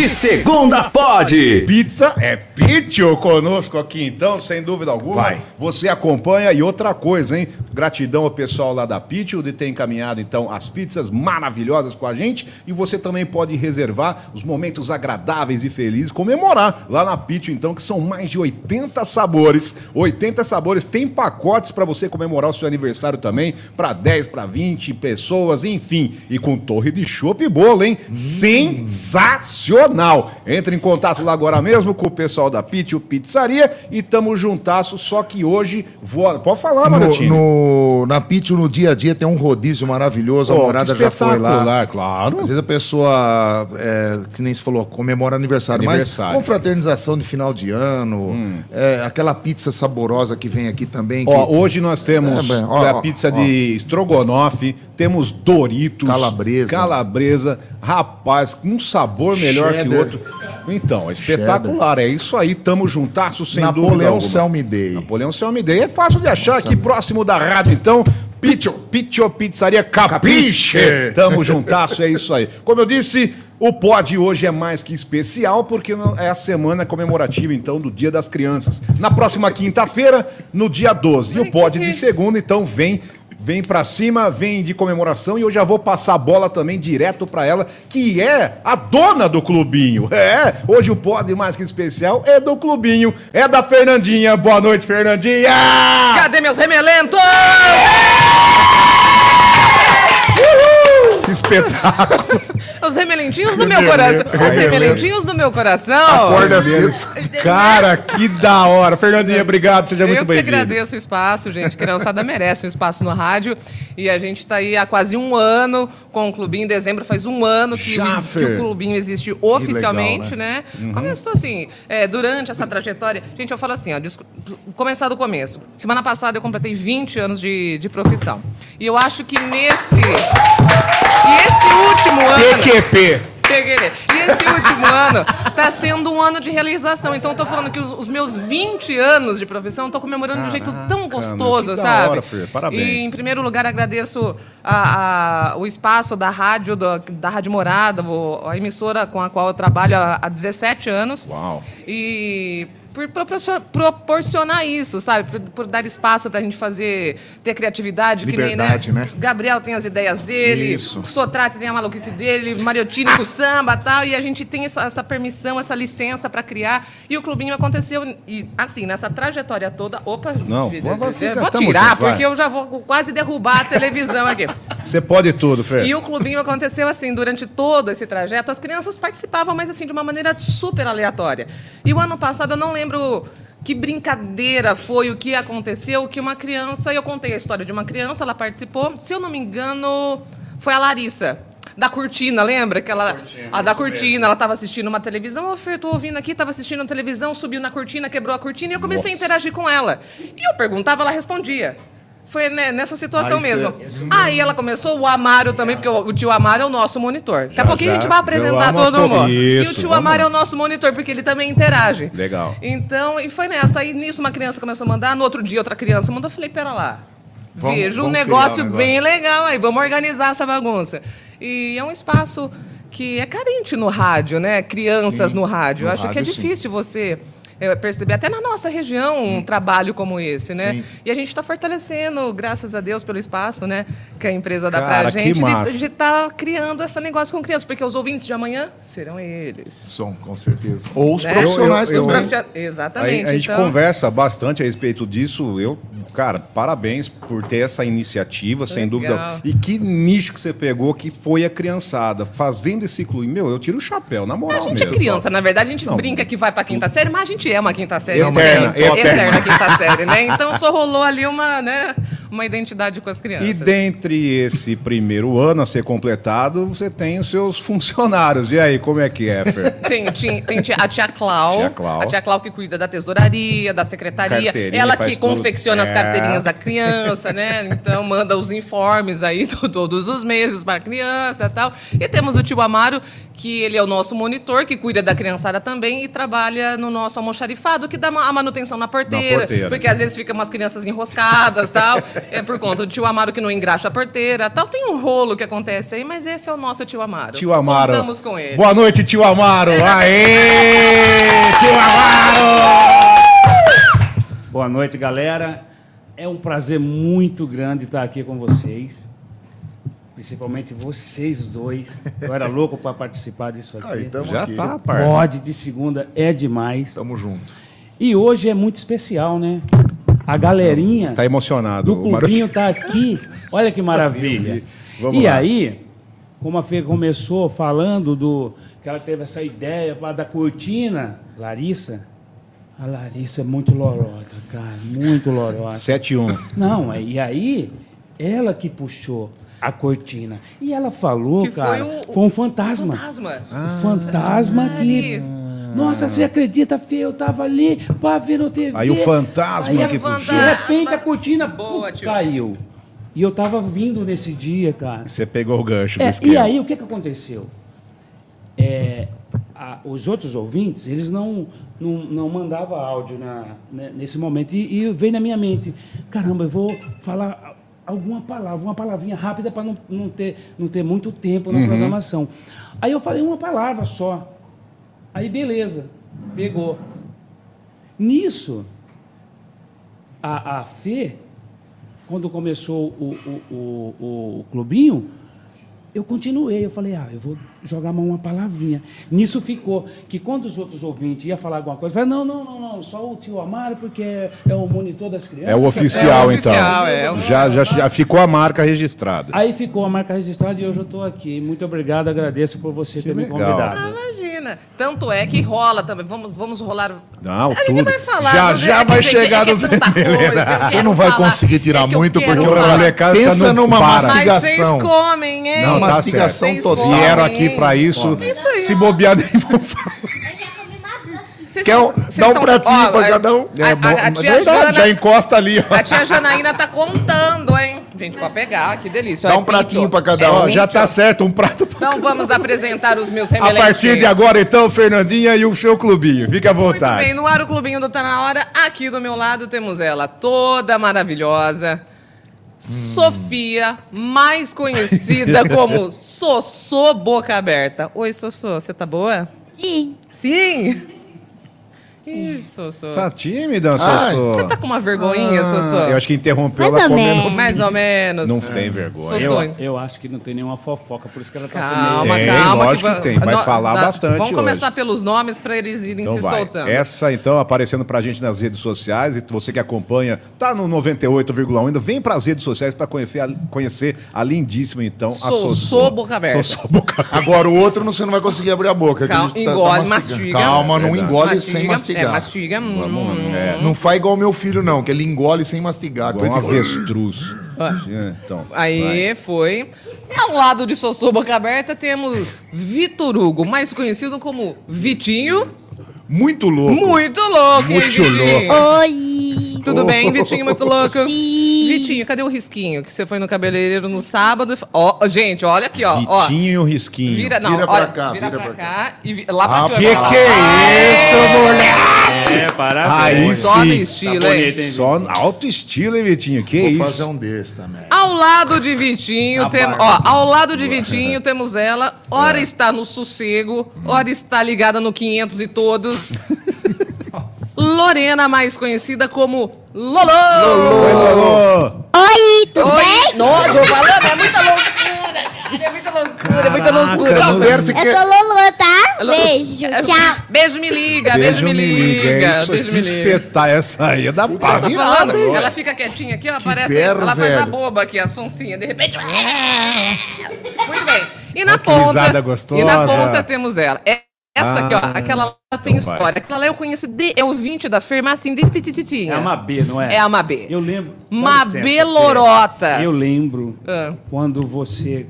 De segunda pode. Pizza é Pitio conosco aqui então, sem dúvida alguma. Vai. Você acompanha e outra coisa, hein? Gratidão ao pessoal lá da Pitio de ter encaminhado então as pizzas maravilhosas com a gente e você também pode reservar os momentos agradáveis e felizes, comemorar lá na Pitio então, que são mais de 80 sabores. 80 sabores, tem pacotes para você comemorar o seu aniversário também, para 10, para 20 pessoas, enfim, e com torre de chopp e bolo, hein? Sensacional. Entre em contato lá agora mesmo com o pessoal da Pitio Pizzaria e tamo juntasso, só que hoje vou... Pode falar, No, Marotini. no, na Pitio, no dia a dia, tem um rodízio maravilhoso. a Pô, morada já foi lá. claro. Às vezes a pessoa, é, que nem se falou, comemora aniversário, Aniversário. Hum. mas confraternização de final de ano, é, aquela pizza saborosa que vem aqui também. Ó, que- hoje nós temos É, bem, ó, a ó, pizza de estrogonofe, temos Doritos, Calabresa. calabresa, rapaz, um sabor melhor que o Cheddar. outro. Então, é espetacular, é isso aí, tamo juntasso sem dúvida Napoleão alguma. Selmy Day. Napoleão Selmy Day, é fácil de achar aqui próximo da rádio, então, Picho, Picho Pizzaria Capiche. Capiche. Tamo juntasso, é isso aí. Como eu disse, o pod hoje é mais que especial, porque é a semana comemorativa, então, do Dia das Crianças. Na próxima quinta-feira, no dia 12. E o pod de segunda, então, vem. Vem pra cima, vem de comemoração e eu já vou passar a bola também direto pra ela, que é a dona do clubinho. É, hoje o pod mais que especial é do clubinho, é da Fernandinha. Boa noite, Fernandinha! Cadê meus remelentos? Que espetáculo! Os remelentinhos do meu coração. Os remelentinhos do meu coração. Acorda cedo. Cara, que da hora. Fernandinha, obrigado, seja muito Eu que bem-vindo. agradeço o espaço, gente. Criançada merece um espaço no rádio. E a gente está aí há quase um ano com o Clubinho. Em dezembro faz um ano que, o, que o Clubinho existe oficialmente, né? Uhum. Começou assim, é, durante essa trajetória. Gente, eu falo assim, ó, começar do começo. Semana passada eu completei 20 anos de, de profissão. E eu acho que nesse. E esse último ano. PQP. E esse último ano tá sendo um ano de realização. Então tô falando que os, os meus 20 anos de profissão tô comemorando de um jeito tão gostoso, sabe? hora. Parabéns. E em primeiro lugar agradeço a- a- o espaço da rádio, da, da Rádio Morada, a emissora com a qual eu trabalho há, há 17 anos. Uau. E por proporcion- proporcionar isso, sabe? Por, por dar espaço pra gente fazer, ter criatividade. Liberdade, que nem, né? Gabriel tem as ideias dele, Isso. o Sotrate tem a maluquice dele, Mariottini com o samba e tal, e a gente tem essa, essa permissão, essa licença pra criar. E o clubinho aconteceu, e assim, nessa trajetória toda. Opa, Não, fiz- vai- fiz- vou tirar, junto, vai. porque eu já vou quase derrubar a televisão aqui. Você pode tudo, Fer. E o clubinho aconteceu assim, durante todo esse trajeto, as crianças participavam, mas assim, de uma maneira super aleatória. E o ano passado eu não lembro que brincadeira foi o que aconteceu, que uma criança, eu contei a história de uma criança, ela participou, se eu não me engano, foi a Larissa. Da cortina, lembra? Que ela, a da cortina, ela estava assistindo uma televisão. Ô, Fer, tô ouvindo aqui, estava assistindo a televisão, subiu na cortina, quebrou a cortina e eu comecei a interagir com ela. E eu perguntava, ela respondia. Foi nessa situação Aí mesmo. Aí ela começou, o Amário também, porque o, tio Amário é o nosso monitor. Daqui a pouquinho a gente vai apresentar todo mundo. poucos. E o Isso, tio vamos. Amário é o nosso monitor, porque ele também interage. Legal. Então, e foi nessa. Aí nisso uma criança começou a mandar, no outro dia outra criança mandou. Eu falei, pera lá. Vamos- Vejo um vamos criar negócio um negócio. bem legal aí, vamos organizar essa bagunça. E é um espaço que é carente no rádio, né? Crianças Sim, no rádio. Eu no acho que é rádio, sim. difícil você é, perceber, até na nossa região, um trabalho como esse, né? Sim. E a gente está fortalecendo, graças a Deus, pelo espaço, né? Que a empresa dá pra que gente, de estar criando esse negócio com crianças, porque os ouvintes de amanhã serão eles. Som, com certeza. Ou os Né? profissionais Eu- eu- profissionais- A, Exatamente. a gente então- conversa bastante a respeito disso. Eu, cara, parabéns por ter essa iniciativa, sem Legal. dúvida. E que nicho que você pegou que foi a criançada. Fazendo esse clube. Meu, eu tiro o chapéu, na moral A gente mesmo. é criança, na verdade, a gente Não. brinca que vai pra quinta série, mas a gente é uma quinta série. Eterna, eterna. eterna quinta série, né? Então só rolou ali uma, né, uma identidade com as crianças. E dentre esse primeiro ano a ser completado, você tem os seus funcionários. E aí, como é que é, Fer? Tem, tem tia- a tia Clau, Tia Clau. a tia Clau que cuida da tesouraria, da secretaria, Carteirinha, ela que tudo. confecciona as É. carteirinhas da criança, né? Então manda os informes aí to- todos os meses para a criança e tal. E temos o tio Amaro, que ele é o nosso monitor, que cuida da criançada também e trabalha no nosso almoxarifado, que dá a manutenção na porteira. porteira. Porque às vezes ficam umas crianças enroscadas tal. É por conta do tio Amaro que não engraxa a porteira tal. Tem um rolo que acontece aí, mas esse é o nosso tio Amaro. Tio Amaro. Contamos com ele. Boa noite, tio Amaro. Aê! Tio Amaro! Boa noite, galera. É um prazer muito grande estar aqui com vocês. Principalmente vocês dois. Eu era louco para participar disso aqui. Aí, tamo Já aqui. tá, parça. Pode de segunda é demais. Tamo junto. E hoje é muito especial, né? A galerinha Tá emocionado. do o clubinho tá aqui. Olha que maravilha. Vamos e lá. aí, como a Fê começou falando do que ela teve essa ideia lá da cortina, Larissa. A Larissa é muito lorota, cara, muito lorota. 7-1. Não, é- e aí, ela que puxou a cortina. E ela falou, Que foi cara, o- foi um fantasma. Fantasma. Um fantasma que. ali. Nossa, você acredita, Fê? Eu tava ali pra ver no TV. Aí o fantasma Aí, que de puxou. repente a cortina Boa, puf, caiu. E eu tava vindo nesse dia, cara. Você pegou o gancho É, e aí, o que, que aconteceu? É, a- os outros ouvintes, eles não, não, não mandavam áudio na, né, nesse momento. E, e veio na minha mente, caramba, eu vou falar alguma palavra, uma palavrinha rápida para não, não, ter, não ter muito tempo na programação. Aí eu falei uma palavra só. Aí, beleza, pegou. Nisso, a, a Fê, quando começou o, o, o, o, o clubinho, eu continuei. Eu falei, ah, eu vou jogar uma palavrinha. Nisso ficou que quando os outros ouvintes iam falar alguma coisa, eu falei, não, não, não, não, só o tio Amaro, porque é, é o monitor das crianças. É o oficial, É o então. oficial, é o- Já, já, já ficou a marca registrada. Aí ficou a marca registrada e hoje eu estou aqui. Muito obrigado, agradeço por você ter me legal. convidado. Imagina. Tanto é que rola também. Vamos, vamos rolar. Não, A gente tudo. vai falar. Já, já é vai chegar é nos coisa, Você não vai falar. conseguir tirar É muito, porque o molecada Pensa não numa para. Mas mastigação. vocês comem, hein? Não, tá mastigação certo. total. Vocês Vieram aqui pra isso. Isso aí, Se bobear, nem vão falar. Vocês Quer um- dá um pratinho ó, pra a- cada um? A, a- a É tia verdade, Jana, já encosta ali, ó. a tia Janaína tá contando, hein? Gente, pode pegar, que delícia. Dá É um pratinho pinto. pra cada Ó, um. já tá certo, um prato pra... Então vamos apresentar os meus A remelentinhos. partir de agora, então, Fernandinha e o seu clubinho. Fique à Muito vontade. bem, no ar o Clubinho do Tá Na Hora. Aqui do meu lado temos ela, toda maravilhosa. Sofia, mais conhecida como Sossô Boca Aberta. Oi, Sossô, você tá boa? Sim. Sim? Ih, Sossô. Tá tímida, Sossô? Você tá com uma vergonhinha, Sossô? Eu acho que interrompeu Mais ela ou comendo. menos. Mais ou menos. Não tem vergonha. Sossô. Eu, eu acho que não tem nenhuma fofoca, por isso que ela tá Calma, Tem, calma. lógico que va- tem. Vai falar dá- bastante Vamos hoje. começar pelos nomes para eles irem Então se vai. soltando. Essa, então, aparecendo pra gente nas redes sociais. E você que acompanha, tá no 98,1 ainda. Vem pras redes sociais pra conhecer a, conhecer a lindíssima, então, a Sossô Sossô. Boca Aberta. Sossô Boca Aberta. Agora o outro você não vai conseguir abrir a boca. que Calma, ele tá- tá engole, mastiga. Calma, não engole sem mastigar. É, mastiga. hum. Não faz igual meu filho, não, que ele engole sem mastigar. Igual um Coisa- avestruz. Ah. Então, Aí foi. Ao lado de Sossô Boca Aberta temos Vitor Hugo, mais conhecido como Vitinho. Muito louco. Muito louco, hein, Muito Vitinho? Oi. Tudo bem, Vitinho, muito louco? Sim. Vitinho, cadê o risquinho que você foi no cabeleireiro no sábado? Ó, gente, olha aqui, ó. Vitinho e o risquinho. Vira, não, Vira pra olha, cá, vira, vira pra, pra cá, e vi- lá pra Ah, cá. Que lá. que é isso, moleque? É, Aí parabéns. sim. Só no estilo, Tá hein? bonito, hein? Só alto estilo, hein, Vitinho? Que Vou isso? fazer um desse também. Ao lado de Vitinho, tem, ó, ao lado de Vitinho temos ela, ora está no sossego, ora está ligada no 500 e todos. Lorena, mais conhecida como Lolo. Oi, Lolo. Oi, tudo Oi, bem? não, tô falando, é muita loucura, cara, é muita loucura, é muita loucura. Eu sou Lolo, tá? Alô, Beijo, é, tchau. Beijo, me liga, beijo, me liga. É isso beijo, me liga. espetar essa aí é da pá virada. falando, ela fica quietinha aqui, ó, aparece, berro, ela faz a boba aqui, a sonsinha, de repente... Muito bem. E na Olha que ponta, risada gostosa. e na ponta temos ela. É- Essa aqui, ó, Ah, aquela lá tem então vai. história. Aquela lá eu conheço, de, é ouvinte da Fer, mas assim, desde petititinha. É a Mabê, não é? É a Mabê. Eu lembro. Mabê. Lorota. Eu lembro Ah. quando você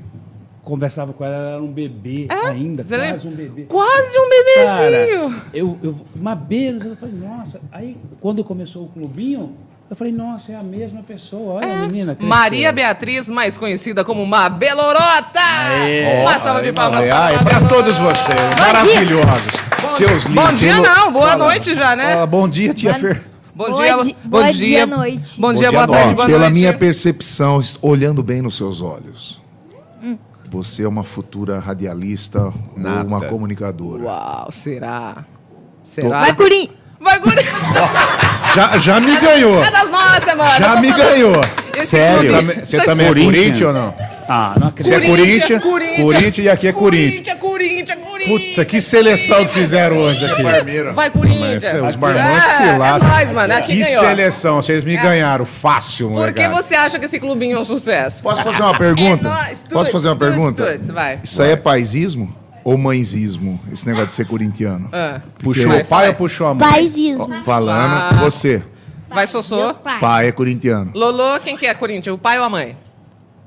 conversava com ela, ela era um bebê ainda, Você quase lembra? um bebê. Quase um Cara, bebezinho. eu, eu, Mabê, eu falei, nossa. Aí, quando começou o clubinho, Eu falei, nossa, é a mesma pessoa. Olha a menina. cresceu. Maria Beatriz, mais conhecida como Mabelorota. Aê. Uma salva de palmas para todos vocês, maravilhosos. Seus Bom lindos. dia Lu- não, boa Fala. noite já, né? Ah, bom dia, tia Fer. Bom Boa dia, di- bom boa dia, dia, noite. Bom dia, dia, boa tarde, noite. boa Pela noite. minha percepção, olhando bem nos seus olhos, você é uma futura radialista Nada. ou uma comunicadora. Uau, será? Será? Vai, Corinthians. Vai, Guri. Já, já me ganhou. É das nossas, mano. Já me falando. ganhou. Esse Sério? clube- Você também é Corinthians? Corinthians ou não? Ah, não Você é acredito. Corinthians, Corinthians e aqui é Corinthians. Corinthians, Corinthians, Corinthians. Puta, que seleção que fizeram hoje aqui. Vai, Corinthians. Mas os barmantes se É, lascam. É mano. Aqui Que ganhou. seleção, vocês me ganharam fácil, Por que você acha que esse clubinho é um sucesso? Posso fazer uma pergunta? É nóis, tuts, Posso fazer uma tuts, pergunta? tuts, vai. Isso aí é paisismo ou mãezismo? Esse negócio de ser corintiano? Ah, Puxou Vai, o pai vai. ou puxou a mãe? Paisismo. Falando, você, vai, Sossô. Pai. pai é corintiano. Lolo, quem que é Corinthians? O pai ou a mãe?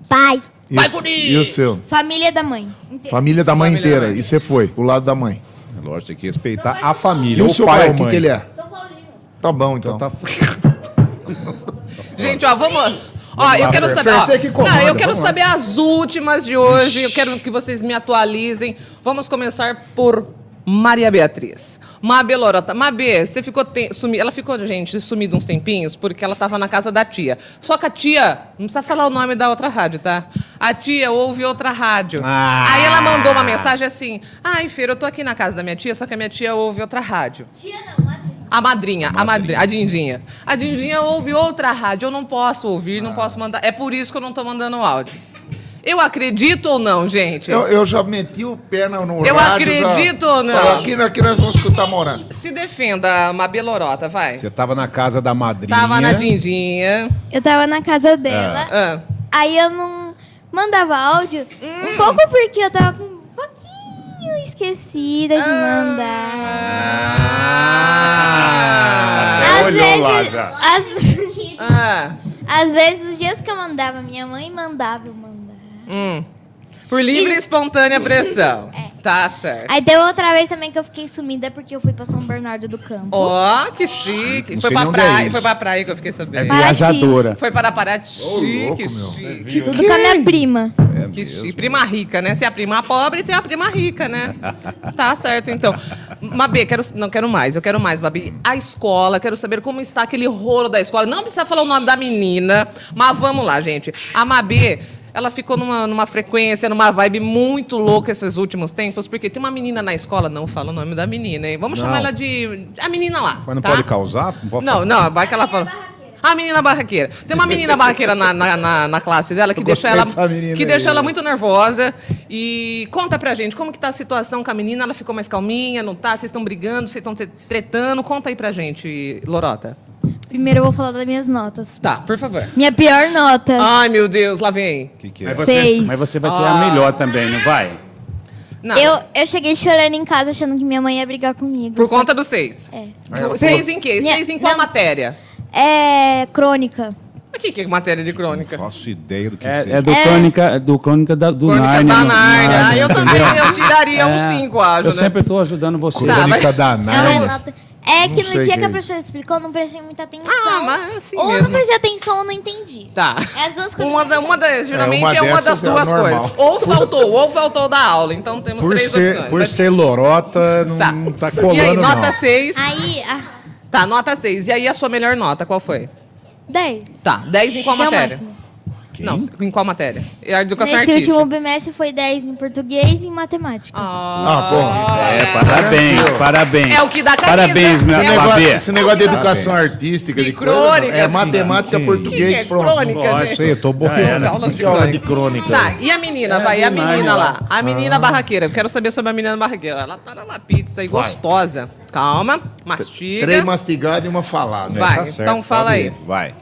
Pai. E, Vai, o- Corinthians! e o seu? Família da mãe. Família da mãe Família da inteira. mãe. E você foi, pro lado da mãe. Lógico, tem que respeitar a família. E o ou seu pai pai, ou o que, mãe. que ele é? São Paulino. Tá bom, então. Tá... Gente, ó, vamos. Ó, eu quero saber. Ó, que comanda, não, eu quero vamos lá. saber as últimas de hoje. Eu quero que vocês me atualizem. Vamos começar por Maria Beatriz. Mabê Lorota. Mabê, você ficou te... sumi... Ela ficou, gente, sumida uns tempinhos porque ela tava na casa da tia. Só que a tia, não precisa falar o nome da outra rádio, tá? A tia ouve outra rádio. Ah. Aí ela mandou uma mensagem assim: Ai, Feira, eu tô aqui na casa da minha tia, só que a minha tia ouve outra rádio. Tia não, madrinha. A madrinha, a madrinha, a Dindinha. A Dindinha ouve outra rádio, eu não posso ouvir, não posso mandar. É por isso que eu não tô mandando áudio. Eu acredito ou não, gente? Eu, eu já meti o pé no, no Eu rádio, já- acredito ou não? Falei, Aqui, aqui nós vamos escutar morando. Se defenda, Mabê Lorota, vai. Você tava na casa da madrinha. Tava na Dindinha. Eu tava na casa dela. Ah, Aí eu não mandava áudio. Hum. Um pouco porque eu tava com pouquinho esquecida de mandar. Ah. Às olhou lá vezes, já. Às, ah, às vezes, os dias que eu mandava, minha mãe mandava eu mandar. hum. Por livre e espontânea pressão. Tá certo. Aí deu outra vez também que eu fiquei sumida porque eu fui pra São Bernardo do Campo. Ó, que chique. Não Foi pra é praia, isso. foi pra praia que eu fiquei É sabendo. Paraty. viajadora. Foi para Paraty. Chique, louco, meu. chique. Tudo com a minha prima. É Que mesmo. chi- prima rica, né? Se é a prima pobre, tem a prima rica, né? tá certo, então. Mabê, quero, não quero mais, eu quero mais, Babi. A escola, quero saber como está aquele rolo da escola. Não precisa falar o nome da menina, mas vamos lá, gente. A Mabê, ela ficou numa, numa frequência, numa vibe muito louca esses últimos tempos, porque tem uma menina na escola, não fala o nome da menina, hein? Vamos chamar Não. ela de. A menina lá. Mas não tá? pode causar? Não, pode Não, não, vai que ela fala. A menina barraqueira. Tem uma menina barraqueira na, na, na, na classe dela que Eu deixa ela, que aí. deixa ela muito nervosa. E conta pra gente, como que tá a situação com a menina? Ela ficou mais calminha, não tá? Vocês estão brigando, vocês estão tretando? Conta aí pra gente, Lorota. Primeiro eu vou falar das minhas notas. Tá, por favor. Minha pior nota. Ai, meu Deus, lá vem. O que, que é? Mas você, Seis. mas você vai ter Ah. a melhor também, não vai? Não, Eu, eu cheguei chorando em casa achando que minha mãe ia brigar comigo. por Só- conta do seis. É. Seis em quê? Minha- Seis em qual não. matéria? É crônica. O que, que é matéria de crônica? Não faço ideia do que É, seja. é do É. crônica, do crônica da, do Crônicas Nárnia. da no- Nárnia. Ah, eu também, entendeu? eu tiraria um É, cinco, acho, Eu né? sempre estou ajudando você. Tá, Crônica mas- da É uma Nárnia. nota. É que Não no dia que a é professora explicou, eu não prestei muita atenção. Ah, mas é assim ou eu mesmo. não prestei atenção ou não entendi. Tá. É as duas coisas. Uma, da, uma das, geralmente é uma uma, das é duas coisas. Ou faltou, ou faltou da aula. Então temos Por três ser, opções. por Mas- ser lorota, não tá. tá colando, e aí, nota não. 6. Aí, ah, Tá, nota 6. E aí, a sua melhor nota, qual foi? 10. Tá, 10 em qual é o matéria? máximo. Quem? Não, em qual matéria? É a educação Nesse artística. último bimestre foi 10 em português e em matemática. Ah, pô. É, parabéns, parabéns. É o que dá camisa. Parabéns, É Esse negócio, esse negócio de educação artística, De de coisa, crônica, é assim. matemática, Que- português, que é pronto. crônica, gente? Sei, eu tô boiando. de Que aula de crônica. Tá, e a menina, É, vai, e a menina lá? A menina barraqueira. Eu quero saber sobre a menina barraqueira. Ela tá numa pizza aí gostosa. Calma, mastiga. Três mastigadas e uma falada. Vai, Tá certo, então fala aí. Vai.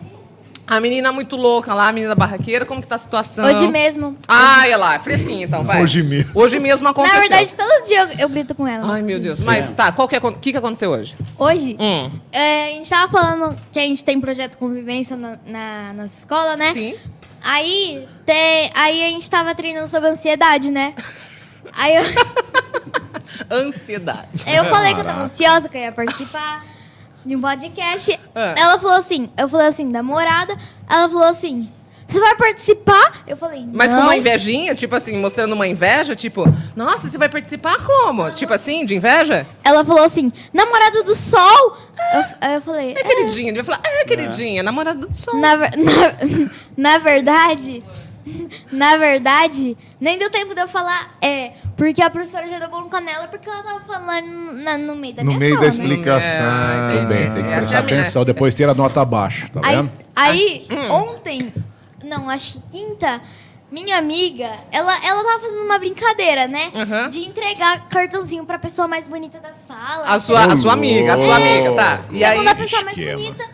A menina muito louca lá, a menina barraqueira, como que tá a situação? Hoje mesmo. Ah, olha lá, fresquinha então, vai. Hoje mesmo. Hoje mesmo aconteceu. Na verdade, todo dia eu, eu grito com ela. Ai, meu Deus. Mas tá, qual que é, o que, que aconteceu hoje? Hoje, Hum. é, a gente tava falando que a gente tem projeto convivência na, na nossa escola, né? Sim. Aí, tem, aí a gente tava treinando sobre ansiedade, né? Aí eu, Ansiedade. eu falei que eu tava ansiosa, que eu ia participar. De um podcast. Ah. Ela falou assim, eu falei assim, namorada. Ela falou assim, você vai participar? Eu falei, Mas não. com uma invejinha, tipo assim, mostrando uma inveja, tipo, nossa, você vai participar como? Tipo assim, de inveja? Ela falou assim, namorado do sol. Eu, aí eu falei, É queridinha, devia falar, é queridinha, namorada do sol. Na, ver- na, na verdade, na verdade, nem deu tempo de eu falar é, porque a professora já deu bolo canela porque ela tava falando na- no meio da No minha meio fala, da né? explicação. É, Tudo bem, tem que Essa prestar é a minha- atenção. Depois tira a nota abaixo, tá Aí, vendo? aí Hum. ontem, não, acho que quinta, minha amiga, ela, ela tava fazendo uma brincadeira, né? Uhum. De entregar cartãozinho pra pessoa mais bonita da sala. A sua, a sua amiga, a sua amiga, tá. E aí, Segunda pessoa mais esquema. bonita,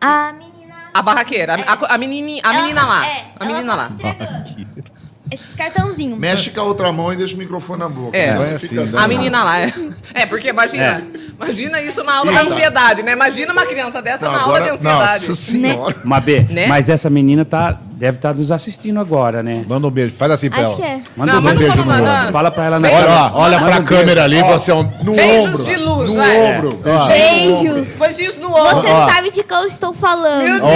a menina... a barraqueira, a, a, a menini- a ela- menina lá. é, A menina lá. entregando Esses cartãozinhos. Mexe com a outra mão e deixa o microfone na boca. É. fica assim, assim, A menina lá. É, é porque imagina. Imagina isso na aula da ansiedade, né? Imagina uma criança dessa Não, na aula de agora, ansiedade. nossa senhora. Mabê, Né? mas essa menina tá, deve estar nos assistindo agora, né? Manda um beijo. Faz assim pra Acho ela. que é. Manda Não, um beijo no nada. ombro. Fala pra ela na Olha, ó, olha Manda pra um câmera ali, beijo. você é um... No Beijos ombro. de luz, No vai. ombro. Ó. Ombro. Beijos. No ombro. Você Ó. sabe de que eu estou falando. Meu Deus.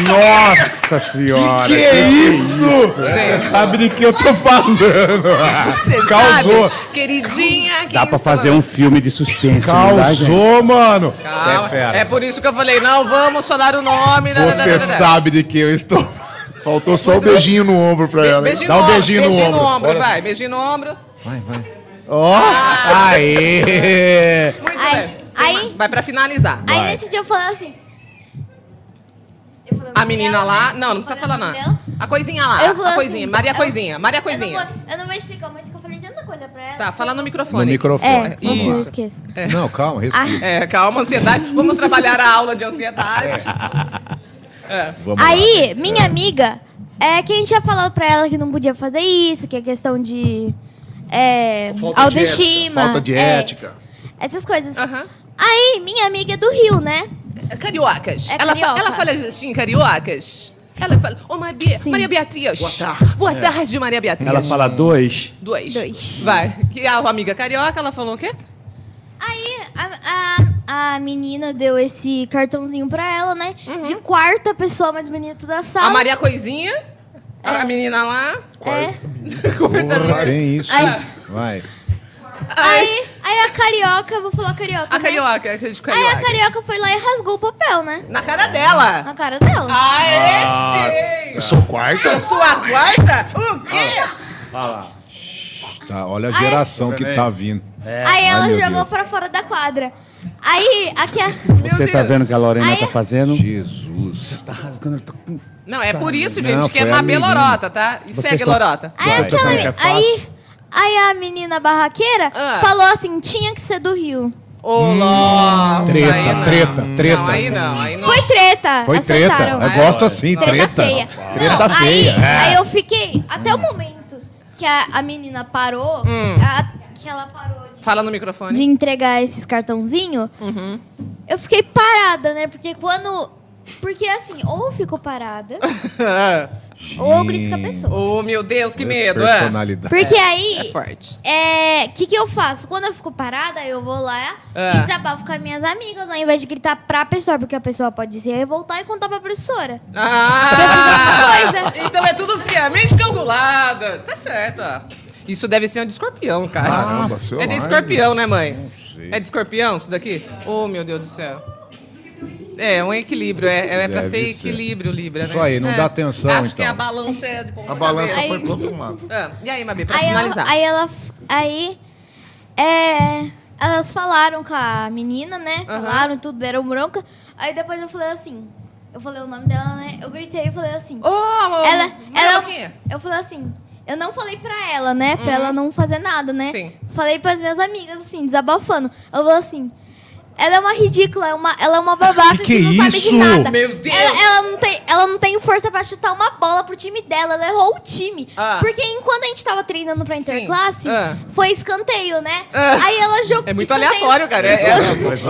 Nossa senhora. Que é isso? Você sabe de que eu tô falando. Você Causou. sabe, queridinha. que Dá pra fazer um filme de suspense. não dá? Causou, mano. Você Calma. é fera. É por isso que eu falei, não vamos falar o nome. né, Você sabe de que eu estou... Faltou só o beijinho no ombro pra ela. Beijinho Dá um beijinho no beijinho no ombro. ombro, vai. Beijinho no ombro. Vai, vai. Ó. Aê. Muito Aí- bem. aí- Vai pra finalizar. Aí Vai. nesse dia eu falei assim. A menina dela, lá. né? Não, não precisa Falei falar nada. A coisinha lá. A coisinha. assim, Maria eu- Coisinha. Maria Eu não, Coisinha. vou, eu não vou explicar muito, porque eu falei tanta coisa pra ela. Tá, fala no No microfone. microfone. É, não Isso. esqueça. Não, calma, respira. É, calma, ansiedade. Vamos trabalhar a aula de ansiedade. Vamos lá. Aí, minha amiga, é que a gente tinha falado pra ela que não podia fazer isso, que é questão de é, Falta de autoestima. ética, Falta de é, ética. essas coisas. Aí, minha amiga é do Rio, né? Cariocas. É ela, fa- ela fala assim, cariocas. Ela fala, ô Maria, Sim. Maria Beatriz. Boa tarde. Boa tarde, Maria Beatriz. Ela fala dois. Dois. Dois. Vai. Que a amiga carioca, ela falou o quê? Aí, a, a, a menina deu esse cartãozinho pra ela, né? De quarta pessoa mais bonita da sala. A Maria Coisinha, a a menina lá. É. Quarta Porra, tem isso. Ai. Vai. Aí, aí a carioca, vou falar carioca. A né? carioca, a de Aí a carioca. carioca foi lá e rasgou o papel, né? Na cara dela. Na cara dela. Aê, sim. Eu sou quarta? Eu sou a quarta? O quê? Tá, olha a geração que tá vindo. Aí ela Ai, meu jogou Deus. pra fora da quadra. Aí, aqui a... Você tá vendo o que a Lorena Aí- tá fazendo? Jesus. Tá rasgando. tá com- Não, é por isso, Não, gente, que é foi a uma menina. belorota, tá? E Vocês segue, estão- lorota. Aí, Vai, aquela, que é fácil? aí, aí a menina barraqueira Ah. falou assim, tinha que ser do Rio. Ô, nossa, Treta, aí não. treta, treta. Não, aí não, aí não. Foi treta. Foi treta. acertaram. Eu gosto assim, Treta, treta. feia. Treta Não, feia. Aí, É. aí eu fiquei, até o momento que a, a menina parou, Hum. a- que ela parou de, Fala no microfone. de entregar esses cartãozinhos, Uhum. eu fiquei parada, né? Porque quando... Porque assim, ou eu fico parada, ou grito com a pessoa. oh, meu Deus, que medo. É, Personalidade. Porque aí... é forte. É, o que, que eu faço? Quando eu fico parada, eu vou lá É. e desabafo com as minhas amigas, ao invés de gritar pra pessoa, porque a pessoa pode se revoltar e contar pra professora. Ah, Coisa. então é tudo friamente calculado. Tá certo. ó. Isso deve ser um de escorpião, cara. Caramba, seu é de escorpião, né, mãe? sei. É de escorpião isso daqui? Oh, meu Deus do céu. É, um equilíbrio. É, é pra Deve ser ser. equilíbrio, Libra, né? Isso aí, não É. dá atenção, Acho que então. a balança é de ponta A balança foi pro outro lado. Ah, e aí, Mabi, pra Aí ela, finalizar. aí ela. Aí. É. Elas falaram com a menina, né? Aham. Falaram tudo, deram bronca. Aí depois eu falei assim. Eu falei o nome dela, né? Eu gritei e falei assim. Ô, oh, ela. ela eu falei assim. Eu não falei pra ela, né? Pra ela não fazer nada, né? Uhum. Sim. Falei pras minhas amigas, assim, desabafando. Eu falei assim. Ela é uma ridícula, é uma, ela é uma babaca Que que, que não é sabe de isso? nada. Meu Deus! Ela, ela não tem, ela não tem força pra chutar uma bola pro time dela. Ela errou o time. Ah. Porque enquanto a gente tava treinando pra interclasse, Ah. foi escanteio, né? Ah. Aí ela jogou. É muito escanteio- aleatório, cara. É,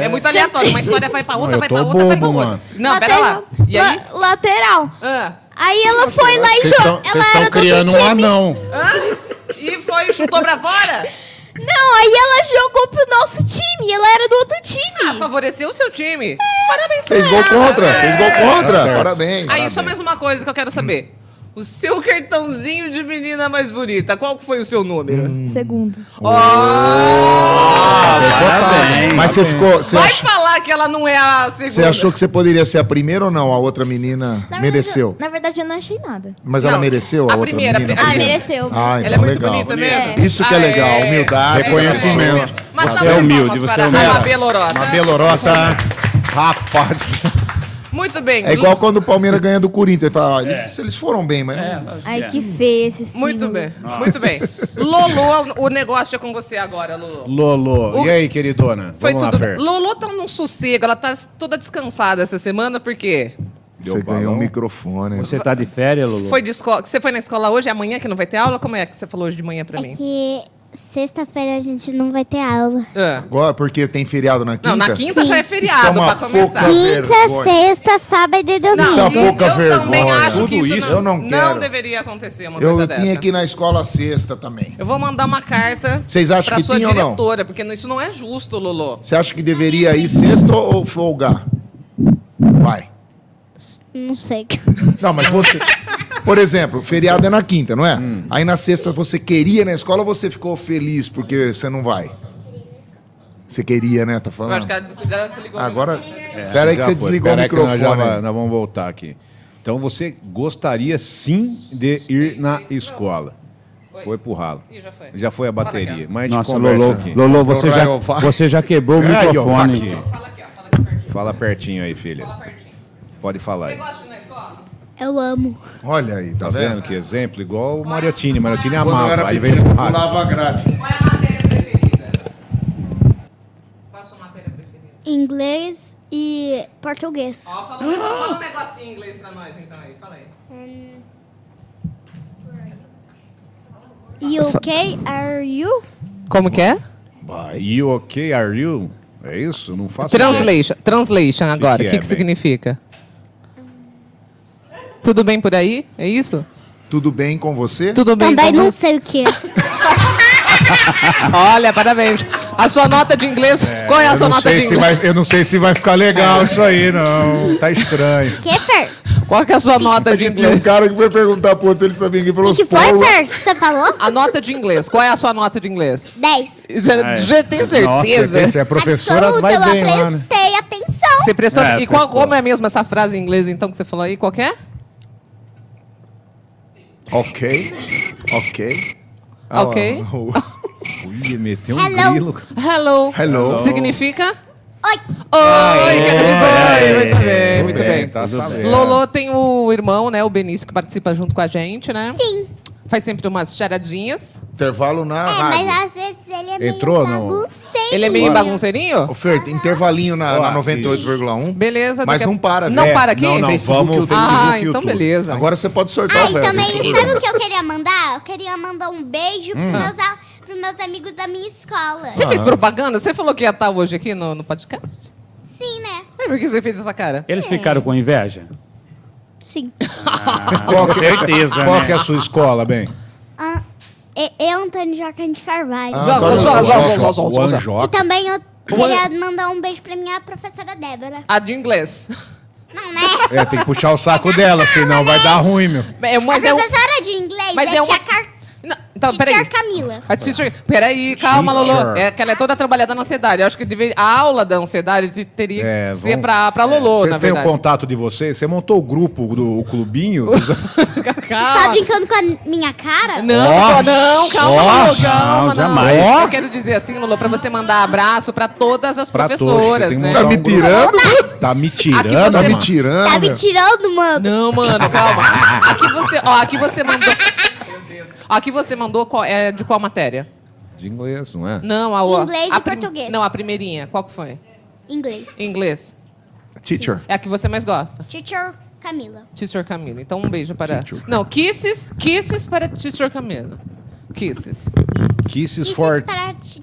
é- é muito aleatório. Uma história vai pra outra, vai pra outra, vai pra outra. mano. Não, pera lá. E aí? La- lateral. Ah, Aí ela foi lá e jogou. Ela era do criando outro um time. anão. ah, e foi, chutou pra fora? Não, aí ela jogou pro nosso time. Ela era do outro Ah, time. favoreceu o seu time. Parabéns pra Fez gol ela. contra, fez gol contra. Tá. Parabéns. Aí, só mais uma coisa que eu quero saber. O seu cartãozinho de menina mais bonita, qual foi o seu número? Segundo. Parabéns. Mas você ficou. Você, Vai ach- falar que ela não é a segunda. você achou que você poderia ser a primeira ou não? A outra menina Na mereceu. Verdade, na verdade, eu não achei nada. Mas ela Não, mereceu a, a outra primeira, menina? a Ah, primeira. mereceu. Ah, então Ela é muito legal. bonita mesmo. Isso que é legal, humildade. Reconhecimento. Mas Você é de humilde, você é humilde. a Belorota. Uma belorota. Rapaz. Muito bem. É igual quando o Palmeiras ganha do Corinthians. Ele fala, ó, eles, eles foram bem, mas É, não... Ai, é. que feio esse símbolo. Muito bem, muito bem. Lolo, o negócio é com você agora, Lolo. Lolo. O- E aí, queridona? Foi Vamos tudo lá. Lolo tá num sossego, ela tá toda descansada essa semana, porque Deu Você ganhou um microfone. Você tá de férias, Lulu? foi de escola. Você foi na escola hoje, é amanhã que não vai ter aula? Como é que você falou hoje de manhã pra É mim? que sexta-feira a gente não vai ter aula. Ah. Agora, porque tem feriado na quinta? Não, na quinta já é Isso é feriado, uma pra começar. Quinta, vergonha. sexta, sábado e domingo. Isso é uma pouca eu também vergonha. acho que Tudo isso, isso não, eu não quero. deveria acontecer uma Eu coisa dessa. tinha que ir na escola sexta também. Eu vou mandar uma carta Vocês acham pra que sua tinha ou não? diretora, porque isso não é justo, Lolo. Você acha que deveria ir sexta ou folgar? Vai. Não sei. Não, mas você. Por exemplo, o feriado é na quinta, não é? Hum. Aí na sexta você queria ir na escola ou você ficou feliz porque você não vai? Você queria, né? Tá Eu falando? acho que ela des- ela desligou. o Agora. microfone. Pera aí que você foi. desligou Pera o nós, já microfone. vai- nós vamos voltar aqui. Então você gostaria sim de ir na escola. Foi pro ralo. Ih, já foi. Já foi a bateria. Mas a gente Nossa, conversa Lolo, aqui. Lolo você, já, você já quebrou o microfone. aqui. Fala aqui, ó. Fala aqui pertinho. Fala pertinho aí, filha. Fala pertinho. Pode falar Você aí. gosta de? Eu amo. Olha aí, tá, Tá vendo vendo? que exemplo? Igual o Mariotini. Mariotini Quando eu amava. era Aí veio rádio. pulava grade. Qual é a matéria preferida? Qual é a sua matéria preferida? Inglês e português. Ó, fala, um nego- fala um negocinho em inglês pra nós, então aí. Fala aí. UK, are you? Como que é? You okay, are you? É isso? Não faço Translation. Translation agora. O que que, é, que significa? Tudo bem por aí? É isso? Tudo bem com você? Tudo bem Também não você? sei o que. Olha, parabéns. A sua nota de inglês. Qual é a Eu sua não, nota sei de se inglês? vai, eu não sei se vai ficar legal isso aí, não. Tá estranho. que, Fer? Qual que é a sua nota de Porque tinha um inglês? cara que foi perguntar pro outro se ele sabia que falou O que foi, Paula. Fer? que você falou? A nota de inglês. Qual é a sua nota de inglês? 10. Você Ah, é. já tem Nossa, certeza? Você é professora, Absoluta, vai eu bem lá, né? prestei atenção. Você prestou. É, e qual, prestou. como é mesmo essa frase em inglês, então, que você falou aí? Qual que é? Ok. Ok. Ok. Ah, o- Ui, meteu um Hello. grilo. Hello. Hello. Significa? Oi. Oi, cara de boi. Muito bem, muito bem. Tá sabendo. bem. Lolo tem o irmão, né? O Benício, que participa junto com a gente, né? Sim. Faz sempre umas charadinhas. Intervalo na É, rádio. mas às vezes ele é meio Entrou, não? bagunceiro. Ele é meio bagunceirinho? Ô, Fer, intervalinho na, Ó, na 98,1. Beleza. Mas daqui a- não para, Não velho. para aqui? Não, não, Facebook, vamos YouTube. Ah, então YouTube. beleza. Agora você pode sortar Ah, o e velho. também, sabe o que eu queria mandar? Eu queria mandar um beijo Hum. pros, meus, al- pros meus amigos da minha escola. Você fez propaganda? Você falou que ia estar hoje aqui no, no podcast? Sim, né? É, por que você fez essa cara? Eles ficaram com inveja? Sim. Qual Com que, certeza, qual né? que é a sua escola, bem? Ah, e- eu, Antônio Joaquim de Carvalho. Ah, O. E Anjoca. também eu queria mandar um beijo pra minha professora Débora. A de inglês. Não, né? É, tem que puxar o saco dela, senão vai dar ruim, meu. É, mas é um... Professora de inglês Mas é, é uma- tia, Car... Não, então, Teacher peraí. Camila. A teacher... Peraí, calma, Teacher. Lolo. É que ela é toda trabalhada na ansiedade. Eu acho que deve... a aula da ansiedade te- teria É, que ser vamos- pra, pra Lolo, Vocês na têm o verdade. contato de vocês? Você montou o grupo do o clubinho? dos- Tá calma. brincando com a minha cara? Não, Ó, não, calma, Lolo, calma. não, jamais. Eu quero dizer assim, Lolo, pra você mandar abraço pra todas as Pra todos, professoras, você tem que né? Tá me um grupo. tirando? Tá me tirando, Aqui você- Tá me mano. tirando? Tá me tirando, mano. Não, mano, calma. Aqui você, ó, aqui você mandou. Ó, Aqui você mandou qual, é, de qual matéria? De inglês, não é? Não, a o- Inglês a e português. Não, a primeirinha. Qual que foi? Inglês. Inglês. Teacher. É a que você mais gosta. Teacher Camila. Teacher Camila. Então um beijo para. Teacher. Não, kisses, kisses para Teacher Camila. Kisses. Kisses Isso for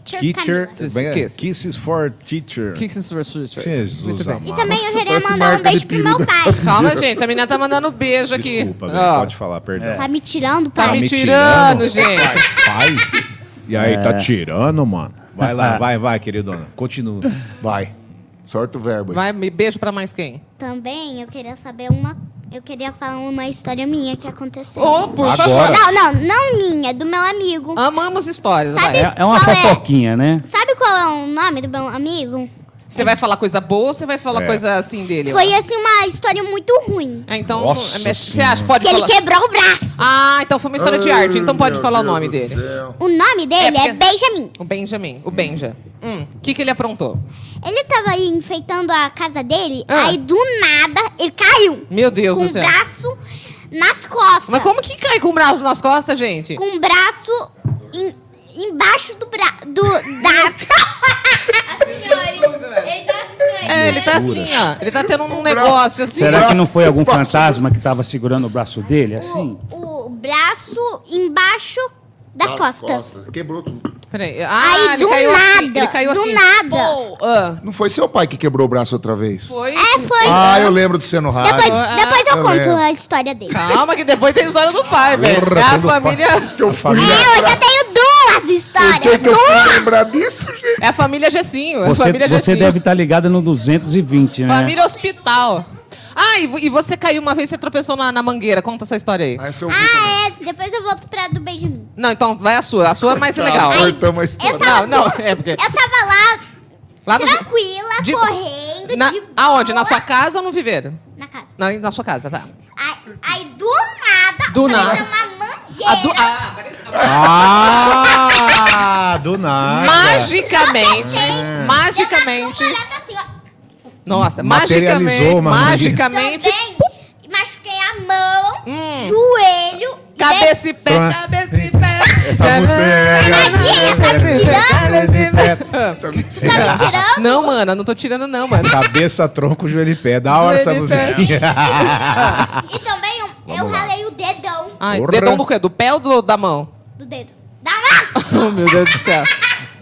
Teacher, é, Kisses. Kisses for teacher. Kisses for Teacher. Jesus Muito bem. E amado. também eu queria parece mandar um beijo pro meu pai. Calma, gente. A menina tá mandando beijo aqui. Desculpa, velho, Ó, pode falar, perdão. Tá me tirando, Tá pai? me me tirando, gente. Pai? E aí, tá tirando, mano? Vai lá, vai, vai, queridona. Continua. Vai. Sorte o verbo aí. Vai, me beijo pra mais quem? Também eu queria saber uma. Eu queria falar uma história minha que aconteceu. Ô, por favor. Não, não, não minha, do meu amigo. Amamos histórias, Sabe-. É, é uma Qual é? fofoquinha, né? Sabe qual é o nome do meu amigo? Você vai falar coisa boa ou você vai falar É. coisa assim dele? Foi assim uma história muito ruim. É, então, Nossa é, mas você Senhora. acha, pode Que ele falar... quebrou o braço. Ah, então foi uma história de arte, então pode falar o nome dele. O nome dele É é, porque- Benjamin. O Benjamin, o Benja. Hum, o que que ele aprontou? Ele tava aí enfeitando a casa dele, Ah. aí do nada ele caiu. Meu Deus com do o céu. braço nas costas. Mas como que cai com o braço nas costas, gente? Com o braço em- embaixo do braço. Do, da... Ele tá assim, É, ele tá assim, ó. Ele tá tendo um negócio assim. Será que não foi algum fantasma que estava segurando o braço dele, assim? o, o braço embaixo das costas. Quebrou tudo. Peraí. Ah, Aí, ele do caiu nada, assim. Ele caiu do assim. nada. Pô, ah, Não foi seu pai que quebrou o braço outra vez? foi. É, foi. Ah, eu lembro de você no rádio. Depois, Ah, depois eu eu conto lembro. a história dele. Calma, que depois tem a história do pai, velho. É a família. Que eu fui É, eu já tenho duas Por que, histórias. que eu fui lembrar disso, gente? É a família Gessinho. É a Você, família você Gessinho. deve estar ligada no 220, né? Família Hospital. Ah, e, e você caiu uma vez, você tropeçou na, na mangueira. Conta essa história aí. Ah. Ah, é. Depois eu volto pra do Benjamin. Não, então vai a sua. A sua é mais legal. Tá, cortamos a história. Eu tava- Não, não, é porque. Eu tava lá, Lá no, tranquila, de- correndo, na, de boa. aonde? Na sua casa ou no viveiro? Na casa. Na, na sua casa, tá. Aí, aí do nada, Do nada. Mangueira. A do- ah, apareceu. Ah, do nada. Magicamente, Eu magicamente, assim, nossa, Materializou magicamente, magicamente, Também machuquei a mão, Hum. joelho. cabeça e pé, cabeça e pé. Essa música é- tá me tirando? é- Tá me tirando? Não, mano, eu não tô tirando não, mano. Cabeça, tronco, joelho e pé. Da hora essa musiquinha. E também eu, eu ralei o dedão Ai, Porra. dedão do quê? Do pé ou do- da mão? do dedo. Da mão! Oh, meu Deus do céu.